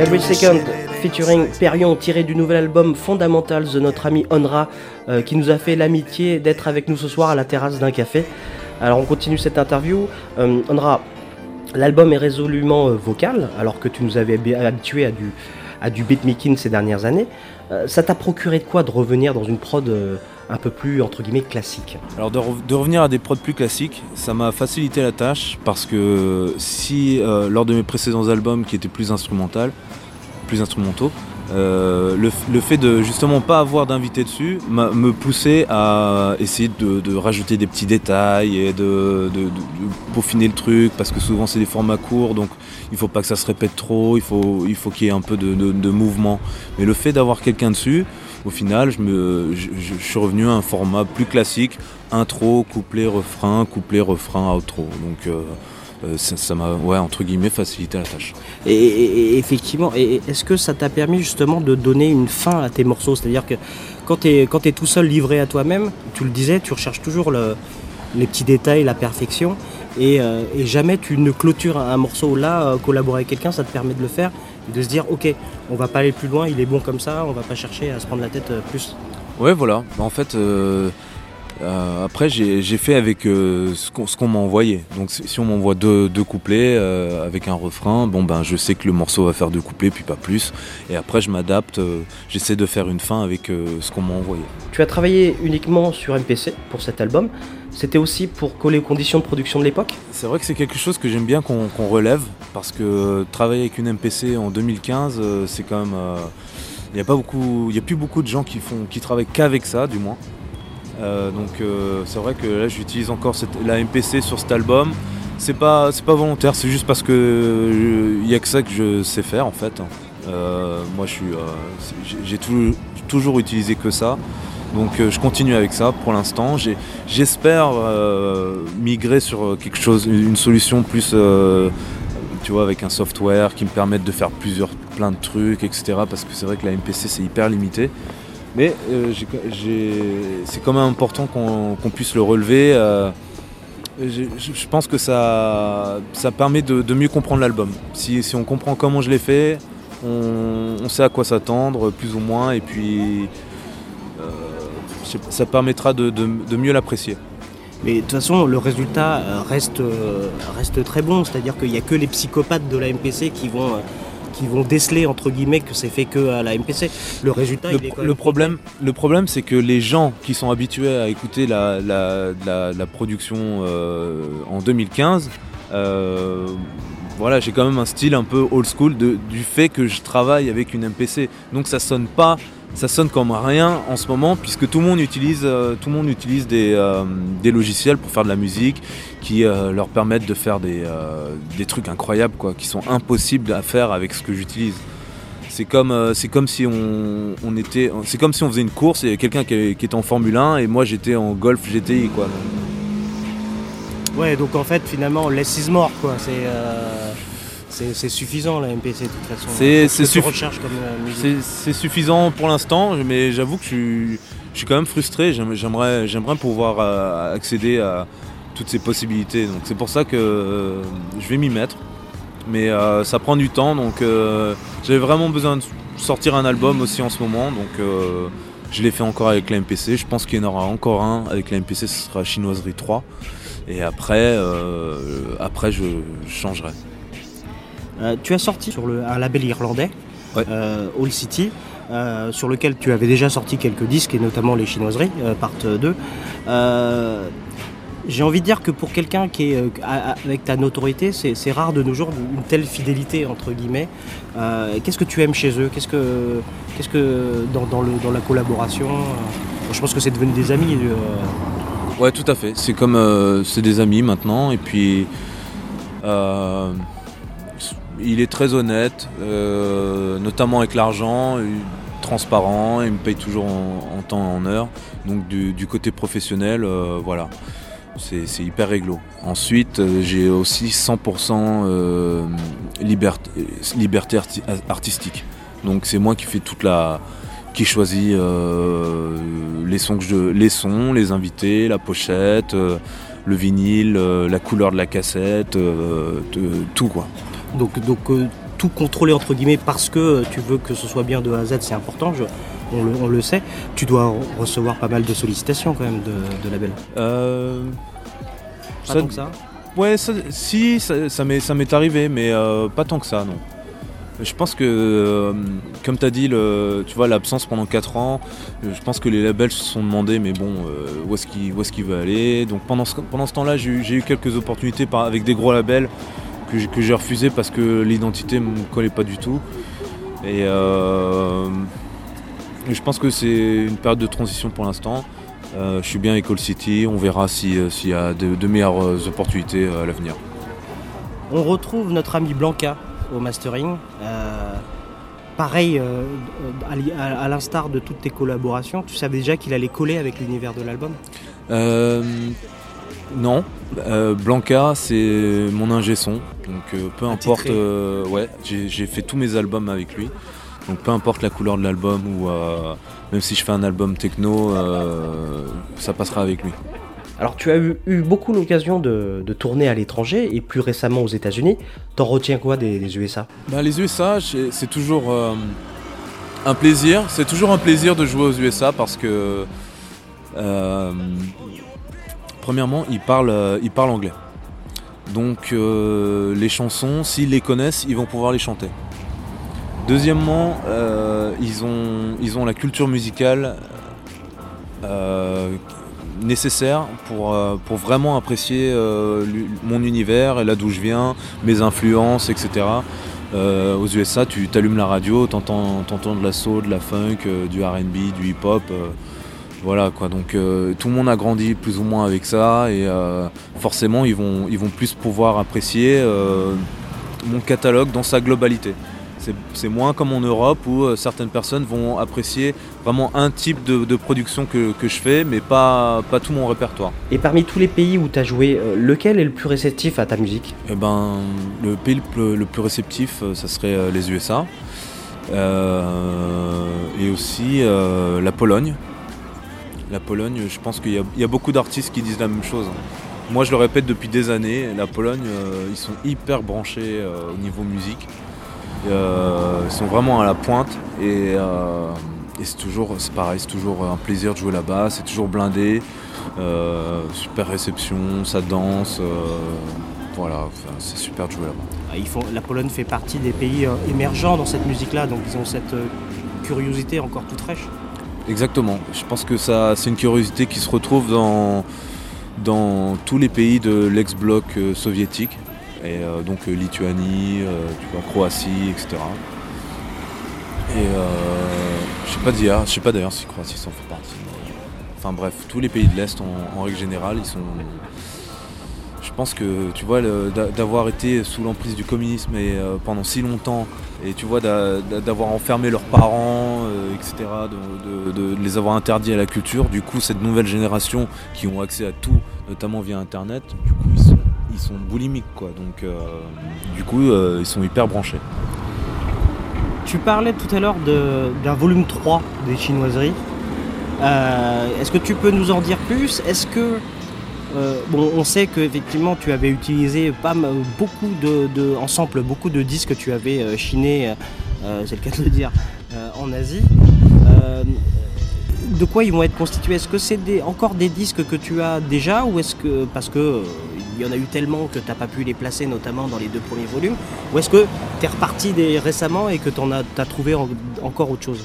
Every Second featuring Perion tiré du nouvel album Fundamentals de notre ami Onra euh, qui nous a fait l'amitié d'être avec nous ce soir à la terrasse d'un café. Alors on continue cette interview. Euh, Onra, l'album est résolument euh, vocal alors que tu nous avais habi- habitué à du, à du beatmaking ces dernières années. Euh, ça t'a procuré de quoi de revenir dans une prod euh, un peu plus entre guillemets classique? Alors de, re- de revenir à des prods plus classiques, ça m'a facilité la tâche parce que si euh, lors de mes précédents albums qui étaient plus instrumental, plus instrumentaux, euh, le, le fait de justement pas avoir d'invité dessus me poussait à essayer de, de rajouter des petits détails et de, de- peaufiner le truc parce que souvent c'est des formats courts donc il faut pas que ça se répète trop, il faut il faut qu'il y ait un peu de, mouvement. Mais le fait d'avoir quelqu'un dessus, au final, je, me, suis revenu à un format plus classique, intro, couplet, refrain, couplet, refrain, outro. Donc euh, euh, ça m'a, ouais, entre guillemets, facilité la tâche. Et, effectivement, et- est-ce que ça t'a permis justement de donner une fin à tes morceaux? C'est-à-dire que quand tu es, quand tout seul livré à toi-même, tu le disais, tu recherches toujours le- les petits détails, la perfection, et, euh, et jamais tu ne clôtures un, un morceau. Là, euh, collaborer avec quelqu'un, ça te permet de le faire, et de se dire, ok, on va pas aller plus loin, il est bon comme ça, on va pas chercher à se prendre la tête plus. Ouais, voilà. En fait, euh, après, j'ai fait avec euh, ce qu'on m'a envoyé. Donc, si on m'envoie deux, deux couplets euh, avec un refrain, bon, ben, je sais que le morceau va faire deux couplets, puis pas plus. Et après, je m'adapte. J'essaie de faire une fin avec ce qu'on m'a envoyé. Tu as travaillé uniquement sur MPC pour cet album. C'était aussi pour coller aux conditions de production de l'époque? C'est vrai que c'est quelque chose que j'aime bien qu'on relève parce que travailler avec une MPC en 2015, euh, c'est quand même. Il n'y a pas beaucoup, il y a plus beaucoup de gens qui font, qui travaillent qu'avec ça, du moins. Euh, donc euh, c'est vrai que là, j'utilise encore la MPC sur cet album. C'est pas, c'est pas volontaire, c'est juste parce que il y a que ça que je sais faire en fait. Euh, moi, je suis, euh, j'ai- j'ai tou- toujours utilisé que ça. Donc euh, je continue avec ça pour l'instant. J'espère euh, migrer sur quelque chose, une solution plus, euh, tu vois, avec un software qui me permette de faire plusieurs, plein de trucs, etc. Parce que c'est vrai que la MPC c'est hyper limité. Mais euh, c'est quand même important qu'on puisse le relever. euh, je pense que ça, ça permet de, mieux comprendre l'album. Si, on comprend comment je l'ai fait, on, sait à quoi s'attendre, plus ou moins, et puis euh, ça permettra de, mieux l'apprécier. Mais de toute façon, le résultat reste, reste très bon. C'est-à-dire qu'il n'y a que les psychopathes de la MPC qui vont, qui vont déceler, entre guillemets, que c'est fait que à la MPC. Le résultat, Le, il est quand le même problème, le problème, c'est que les gens qui sont habitués à écouter la, la- la- la production euh, en 2015, euh, voilà, j'ai quand même un style un peu old school de- du fait que je travaille avec une MPC. Donc ça sonne pas, ça sonne comme rien en ce moment, puisque tout le monde utilise, euh, tout le monde utilise des, euh, des logiciels pour faire de la musique qui euh, leur permettent de faire des, des trucs incroyables, quoi, qui sont impossibles à faire avec ce que j'utilise. C'est comme, comme si on, on comme si on faisait une course et quelqu'un qui, qui était en Formule 1 et moi j'étais en Golf GTI quoi. Ouais, donc en fait, finalement, less is more, quoi. C'est c'est suffisant, la MPC, de toute façon. C'est, c'est, euh, c'est- suffisant pour l'instant, mais j'avoue que je suis, je suis quand même frustré. J'aime- J'aimerais, pouvoir euh, accéder à toutes ces possibilités. Donc c'est pour ça que euh, je vais m'y mettre. Mais euh, ça prend du temps, donc euh, j'avais vraiment besoin de sortir un album aussi en ce moment. Donc euh, je l'ai fait encore avec la MPC. Je pense qu'il y en aura encore un avec la MPC, ce sera Chinoiserie 3. Et après, après je changerai. Euh, tu as sorti sur le, un label irlandais, euh, All City, euh, sur lequel tu avais déjà sorti quelques disques, et notamment les chinoiseries, euh, part 2. Euh, J'ai envie de dire que pour quelqu'un qui est avec ta notoriété, c'est rare de nos jours une telle fidélité entre guillemets. Qu'est-ce que tu aimes chez eux? Qu'est-ce que, qu'est-ce que dans, dans le, dans la collaboration Je pense que c'est devenu des amis. Ouais, tout à fait. C'est comme c'est des amis maintenant, et puis il est très honnête, euh, notamment avec l'argent, transparent. Il me paye toujours en, temps et en heure. Donc du, côté professionnel, euh, voilà, c'est hyper réglo. Ensuite, euh, j'ai aussi 100% euh, liberté, liberté arti- artistique. Donc c'est moi qui fais toute la qui choisit les sons les invités, la pochette, le vinyle, la couleur de la cassette, tout quoi. Donc, donc euh, tout contrôler entre guillemets parce que tu veux que ce soit bien de A à Z, c'est important. je- on, le, on le sait. Tu dois recevoir pas mal de sollicitations quand même de, de labels. Euh, Pas tant que ça Ouais, ça- si, ça, ça m'est arrivé, mais euh, pas tant que ça, non. Je pense que, euh, comme tu as dit, le, tu vois, l'absence pendant 4 ans, euh, je pense que les labels se sont demandé, mais bon, euh, où est-ce qu'il veut aller Donc pendant ce, pendant ce temps-là, j'ai eu, j'ai eu quelques opportunités par- avec des gros labels que j'ai que j'ai refusé parce que l'identité ne me collait pas du tout. Et euh, et je pense que c'est une période de transition pour l'instant. Euh, je suis bien avec All City, on verra si, euh, s'il y a de, de meilleures opportunités à l'avenir. On retrouve notre ami Blanca au mastering. Euh, pareil, à l'i- à, à l'instar de toutes tes collaborations, tu savais déjà qu'il allait coller avec l'univers de l'album? Non, Euh, Blanca c'est mon ingé son, donc euh, peu importe, euh, ouais, j'ai fait tous mes albums avec lui, donc peu importe la couleur de l'album ou euh, même si je fais un album techno, euh, ça passera avec lui. Alors tu as eu, eu beaucoup l'occasion de, de tourner à l'étranger et plus récemment aux États-Unis. T'en retiens quoi des, des USA Bah, les USA, c'est toujours euh, un plaisir. C'est toujours un plaisir de jouer aux USA parce que, euh, premièrement, ils parlent, euh, ils parlent anglais. Donc, euh, les chansons, s'ils les connaissent, ils vont pouvoir les chanter. Deuxièmement, euh, ils, ont, la culture musicale nécessaire pour, vraiment apprécier mon univers et là d'où je viens, mes influences, etc. Aux USA, tu t'allumes la radio, t'entends, de la soul, de la funk, du R&B, du hip-hop. Voilà quoi, donc euh, tout le monde a grandi plus ou moins avec ça et euh, forcément ils vont, ils vont plus pouvoir apprécier euh, mon catalogue dans sa globalité. C'est- moins comme en Europe où certaines personnes vont apprécier vraiment un type de, de production que, que je fais, mais pas, pas tout mon répertoire. Et parmi tous les pays où tu as joué, lequel est le plus réceptif à ta musique? Eh ben, le pays le plus, le plus réceptif, ça serait les USA. Et aussi la Pologne. La Pologne, je pense qu'il y, a- beaucoup d'artistes qui disent la même chose. Moi, je le répète depuis des années, la Pologne, euh, ils sont hyper branchés euh, au niveau musique. Euh, ils sont vraiment à la pointe et, c'est toujours, c'est pareil, c'est toujours un plaisir de jouer là-bas. C'est toujours blindé, super réception, ça danse. voilà, c'est super de jouer là-bas. Ah, La Pologne fait partie des pays émergents dans cette musique-là, donc ils ont cette curiosité encore toute fraîche. Exactement. Je pense que ça, c'est une curiosité qui se retrouve dans, dans tous les pays de l'ex-bloc euh, soviétique, et euh, donc euh, Lituanie, tu vois, Croatie, etc. Et je sais pas je sais pas d'ailleurs si Croatie s'en fait partie. Enfin bref, tous les pays de l'Est en, règle générale, ils sont. Je pense que tu vois, d'avoir été sous l'emprise du communisme pendant si longtemps, et tu vois, d'a- d'a- d'avoir enfermé leurs parents, euh, etc., de, les avoir interdits à la culture, du coup, cette nouvelle génération qui ont accès à tout, notamment via Internet, du coup, ils sont, boulimiques, quoi. Donc, euh, du coup, euh, ils sont hyper branchés. Tu parlais tout à l'heure d'un volume 3 des chinoiseries. Est-ce que tu peux nous en dire plus? Est-ce que. Euh, on sait qu'effectivement tu avais utilisé pas beaucoup de, ensemble, beaucoup de disques que tu avais euh, chinés, euh, c'est le cas de le dire, en Asie. De quoi ils vont être constitués? Est-ce que c'est encore des disques que tu as déjà ou est-ce que parce que il y en a eu tellement que tu n'as pas pu les placer notamment dans les deux premiers volumes ou est-ce que tu es reparti récemment et que tu as, trouvé en- encore autre chose?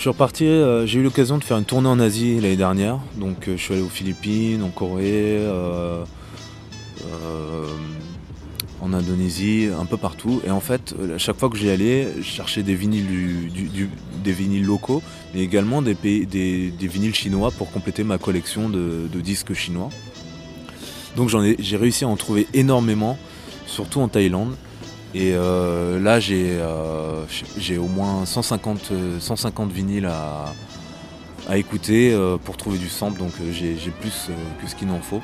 Je suis reparti, euh, j'ai eu l'occasion de faire une tournée en Asie l'année dernière. Donc euh, je suis allé aux Philippines, en Corée, euh, en Indonésie, un peu partout. Et en fait, à chaque fois que j'y allais, je cherchais des vinyles, des vinyles locaux, mais également des, vinyles chinois pour compléter ma collection de, disques chinois. Donc j'ai réussi à en trouver énormément, surtout en Thaïlande. Et euh, là, j'ai, euh, j'ai au moins 150, euh, 150 vinyles à, écouter euh, pour trouver du sample, donc euh, j'ai, plus euh, que ce qu'il en faut.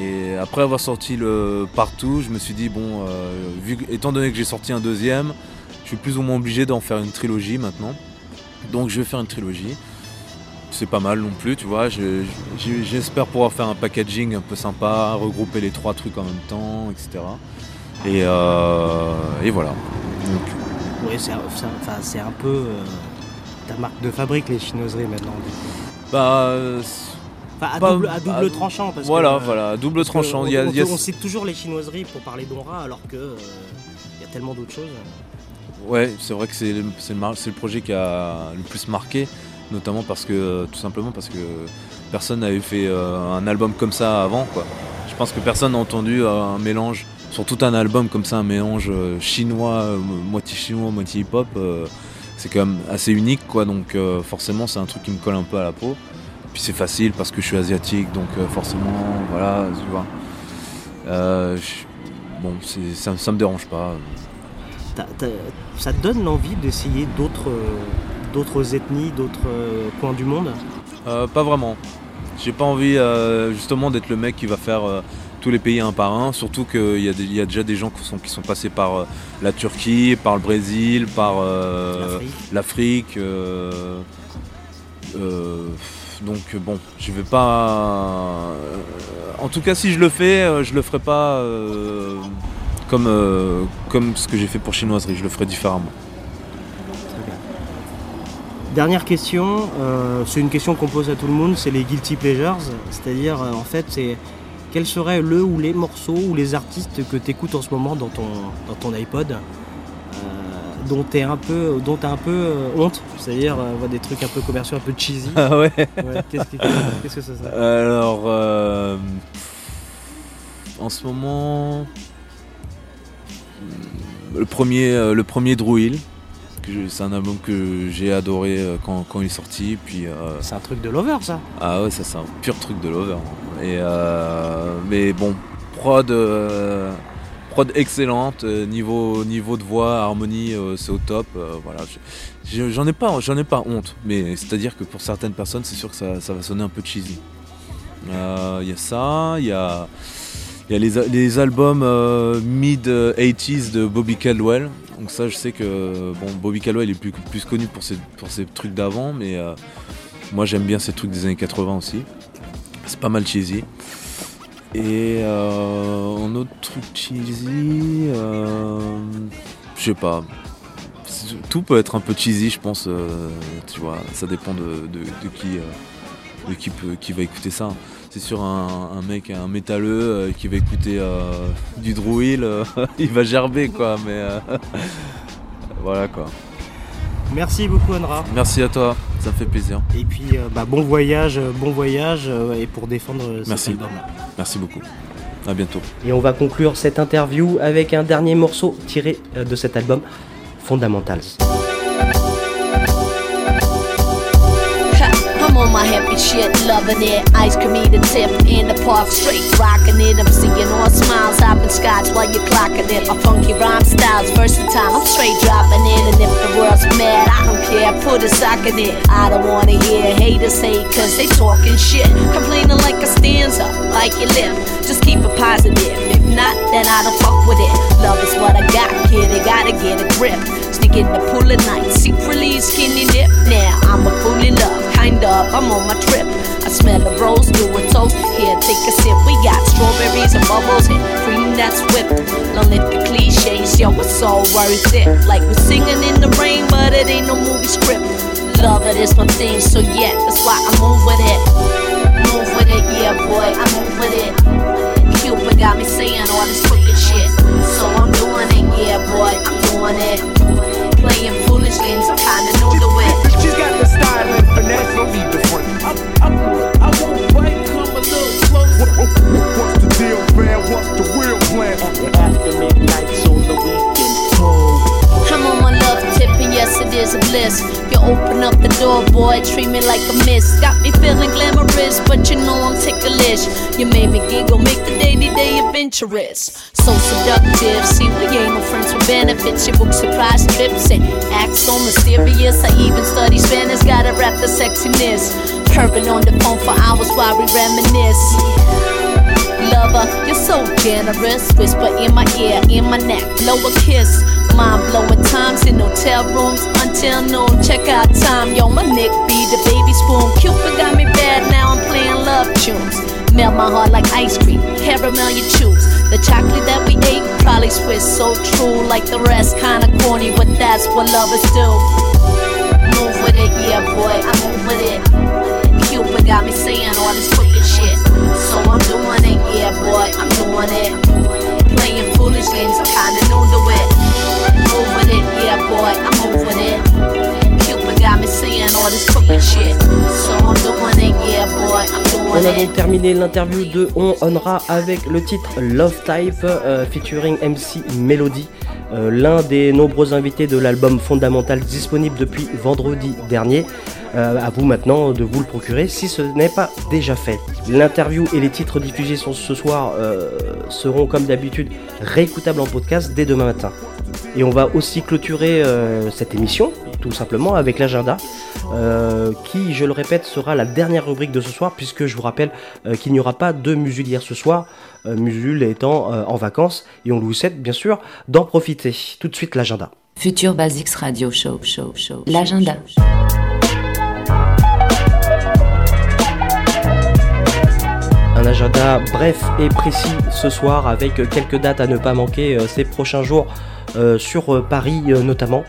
Et après avoir sorti le partout, je me suis dit, bon, euh, vu, étant donné que j'ai sorti un deuxième, je suis plus ou moins obligé d'en faire une trilogie maintenant. Donc je vais faire une trilogie. C'est pas mal non plus, tu vois. J'espère pouvoir faire un packaging un peu sympa, regrouper les trois trucs en même temps, etc. Et, euh, et voilà. Oui, c'est un, peu euh, ta marque de fabrique, les chinoiseries maintenant. bah, Enfin, à double, à double à- tranchant. Parce voilà, que, voilà, double tranchant. On, y a- on- il y a- on cite toujours les chinoiseries pour parler d'Onra, alors que euh, y a tellement d'autres choses. Ouais, c'est vrai que c'est le, projet qui a le plus marqué, notamment parce que tout simplement parce que personne n'avait fait euh, un album comme ça avant. Quoi. Je pense que personne n'a entendu euh, un mélange, sur tout un album comme ça, un mélange euh, chinois, euh, moitié chinois, moitié hip-hop. euh, c'est quand même assez unique, quoi. Donc forcément, c'est un truc qui me colle un peu à la peau. Puis c'est facile parce que je suis asiatique, donc forcément, voilà, tu vois. Euh, bon, ça, ça me dérange pas. Ça te donne l'envie d'essayer d'autres d'autres ethnies, d'autres coins du monde? Euh, pas vraiment. J'ai pas envie euh, justement d'être le mec qui va faire tous les pays un par un, surtout qu'il y, y a déjà des gens qui sont, qui sont passés par euh, la Turquie, par le Brésil, par euh, l'Afrique. euh, donc bon, je vais pas. en tout cas, si je le fais, je le ferai pas comme, euh, comme ce que j'ai fait pour chinoiserie. Je le ferai différemment. Dernière question, euh, c'est une question qu'on pose à tout le monde, c'est les guilty pleasures, c'est-à-dire euh, en fait c'est quel serait le ou les morceaux ou les artistes que tu écoutes en ce moment dans ton, dans ton iPod euh, dont tu un peu, dont t'as un peu euh, honte, c'est-à-dire euh, des trucs un peu commerciaux, un peu cheesy. <laughs> Ah ouais, qu'est-ce, que, ça serait Alors, en ce moment, le premier, le premier Drew Hill, c'est un album que j'ai adoré euh, quand, quand il est sorti. Puis, euh, C'est un truc de lover ça ah ouais, ça c'est un pur truc de lover. Et euh, mais bon, prod, euh, prod excellente, niveau niveau de voix, harmonie, c'est au top. voilà, Je- je- j'en ai pas, j'en ai pas honte. Mais c'est-à-dire que pour certaines personnes, c'est sûr que ça, ça va sonner un peu cheesy. Il y a ça, il y a il y a les, les albums mid 80s de Bobby Caldwell. Donc ça, je sais que bon, Bobby Caldwell est plus, connu pour ses, ses trucs d'avant, mais euh, moi j'aime bien ces trucs des années 80 aussi. C'est pas mal cheesy. Et euh, un autre truc cheesy, euh, je sais pas. Tout peut être un peu cheesy, je pense. tu vois, ça dépend de qui, euh, qui, peut, qui va écouter ça. C'est sûr, un, un mec, un métalleux euh, qui va écouter euh, du Drew Hill, euh, <laughs> il va gerber quoi. Mais euh, voilà quoi. Merci beaucoup Anra. Merci à toi, ça me fait plaisir. Et puis euh, bah, bon voyage, bon voyage euh, et pour défendre cet Merci. album. Merci beaucoup. À bientôt. Et on va conclure cette interview avec un dernier morceau tiré de cet album, Fundamentals. On my happy shit, loving it. Ice cream eating tip in the park, straight rocking it. I'm seeing all smiles, hopping scotch while you're clocking it. My funky rhyme style's versatile. I'm straight dropping it, and if the world's mad, I don't care. Put a sock in it. I don't wanna hear haters hate, cause they talking shit. Complaining like a stanza, like your lip. Just keep it positive. If not, then I don't fuck with it. Love is what I got, kid. I gotta get a grip. Stick in the pool at night, secretly skinny dip. Now I'm a fool in love, kind of. I'm on my trip. I smell a rose, do a toast. Here, take a sip. We got strawberries and bubbles and cream that's whipped. Don't let the cliches, yo, it's all worth it. Like we're singing in the rain, but it ain't no movie script. Love it is my thing, so yeah, that's why I move with it. Move with it, yeah, boy, I move with it. Cupid got me saying all this crooked shit. So I'm doing it, yeah, boy, I'm on it. Playing foolish games, I kinda new to it. She got the style and finesse, don't need the front. I, I, I won't bite, come a little close. What, what, what's the deal, man? What's the real plan? After, midnight, midnight's on the weekend, cold. I'm on my love tip, and yes, it is a bliss. You open up the door, boy, treat me like a miss. Got me feeling glamorous, but you know I'm ticklish. You made me giggle, make the to day adventurous. So seductive, see, we ain't no friends with benefits. You book surprise trips and act so mysterious. I even study Spanish, gotta rap the sexiness. Purring on the phone for hours while we reminisce. Lover, you're so generous. Whisper in my ear, in my neck, blow a kiss. Mind blowing times in hotel rooms until noon. Check out time, yo, my neck be the baby spoon. Cupid got me bad, now I'm playing love tunes. Melt my heart like ice cream, caramel you choose. The chocolate that we ate, probably Swiss, so true. Like the rest, kinda corny, but that's what lovers do. Move with it, yeah, boy, I move with it. Cupid got me saying all this crooked shit. So I'm doing it, yeah, boy, I'm doing it. Playing foolish games, I'm kinda new to it. Move with it, yeah, boy, I'm moving it. Cupid got me saying all this crooked shit. So I'm doing it, yeah, boy, I'm On a donc terminé l'interview de On Honra avec le titre Love Type euh, featuring MC Melody, euh, l'un des nombreux invités de l'album Fondamental disponible depuis vendredi dernier. Euh, à vous maintenant de vous le procurer si ce n'est pas déjà fait. L'interview et les titres diffusés sur- ce soir euh, seront comme d'habitude réécoutables en podcast dès demain matin. Et on va aussi clôturer euh, cette émission, tout simplement, avec l'agenda, euh, qui, je le répète, sera la dernière rubrique de ce soir, puisque je vous rappelle euh, qu'il n'y aura pas de musulière ce soir, Musul étant en vacances, et on vous souhaite bien sûr d'en profiter. Tout de suite l'agenda. Future Basics Radio Show, show, show. L'agenda. Un agenda bref et précis ce soir avec quelques dates à ne pas manquer ces prochains jours sur euh, Paris euh, notamment.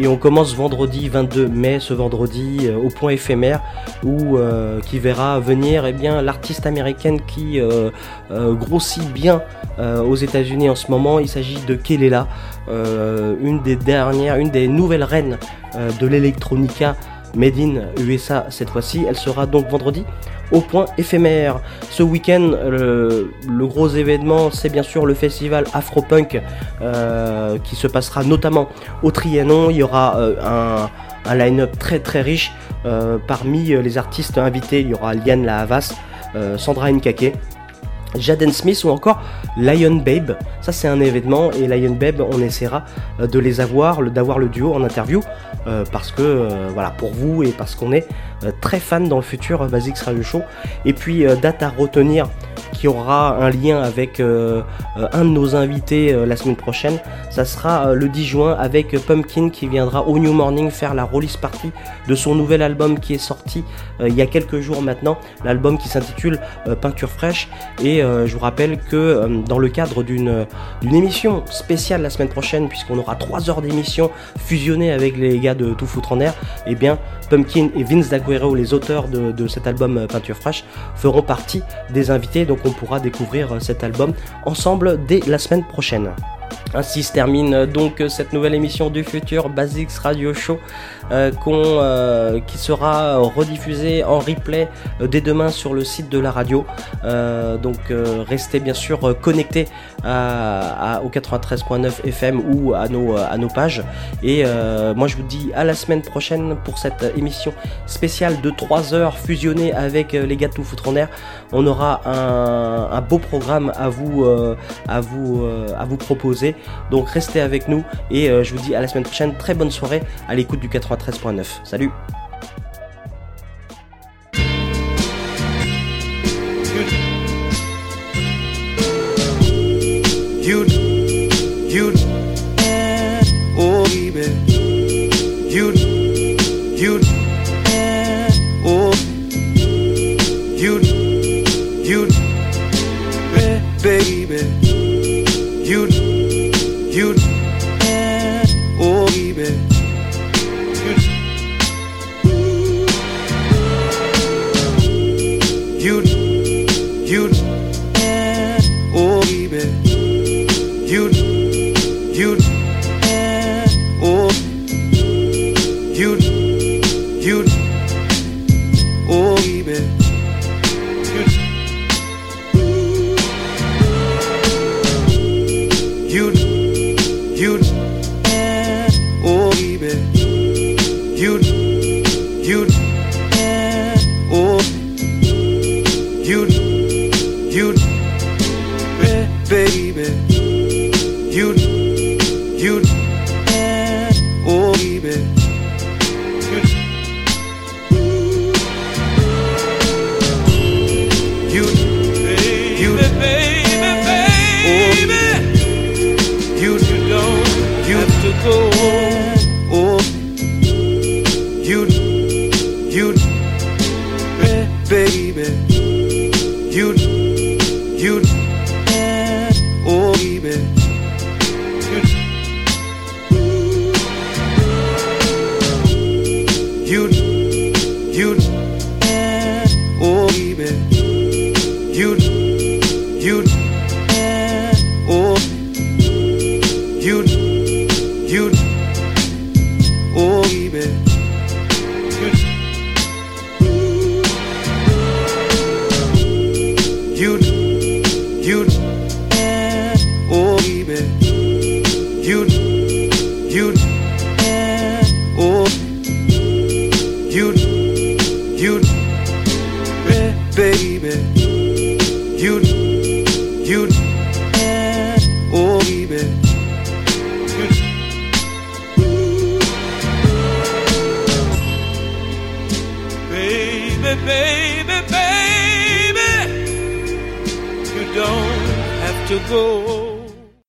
Et on commence vendredi 22 mai, ce vendredi, euh, au point éphémère, où euh, qui verra venir eh bien l'artiste américaine qui euh, euh, grossit bien euh, aux États-Unis en ce moment. Il s'agit de Kelela, euh, une des dernières, une des nouvelles reines euh, de l'électronica made in USA cette fois-ci. Elle sera donc vendredi au point éphémère. Ce week-end, le, gros événement, c'est bien sûr le festival Afropunk euh, qui se passera notamment au Trianon. Il y aura euh, un, line-up très très riche. Euh, parmi les artistes invités, il y aura Liane La Havas, euh, Sandra Nkake. Jaden Smith ou encore Lion Babe. Ça c'est un événement et Lion Babe on essaiera de les avoir, d'avoir le duo en interview parce que voilà pour vous et parce qu'on est très fan dans le futur euh, Basics Radio Show. Et puis euh, date à retenir qui aura un lien avec euh, euh, un de nos invités euh, la semaine prochaine. Ça sera euh, le 10 juin avec euh, Pumpkin qui viendra au New Morning faire la release party de son nouvel album qui est sorti euh, il y a quelques jours maintenant. L'album qui s'intitule euh, Peinture fraîche. Et euh, je vous rappelle que euh, dans le cadre d'une émission spéciale la semaine prochaine, puisqu'on aura 3 heures d'émission fusionnées avec les gars de Tout Foutre en Air, et bien Pumpkin et Vince D'Aguero, les auteurs de, cet album euh, Peinture fraîche, feront partie des invités. Donc on pourra découvrir euh, cet album ensemble dès la semaine prochaine. Ainsi se termine euh, donc cette nouvelle émission du futur Basics Radio Show qu'on, euh, qui sera rediffusée en replay euh, dès demain sur le site de la radio. Euh, donc euh, restez bien sûr euh, connectés à, à- au 93.9 FM ou à nos, euh, à nos pages. Et euh, moi je vous dis à la semaine prochaine pour cette émission spéciale de 3 heures fusionnée avec euh, les gars de Tout Foutre en Air. On aura un, beau programme à vous, euh, euh, à vous proposer. Donc restez avec nous et euh, je vous dis à la semaine prochaine. Très bonne soirée à l'écoute du 93.9. Salut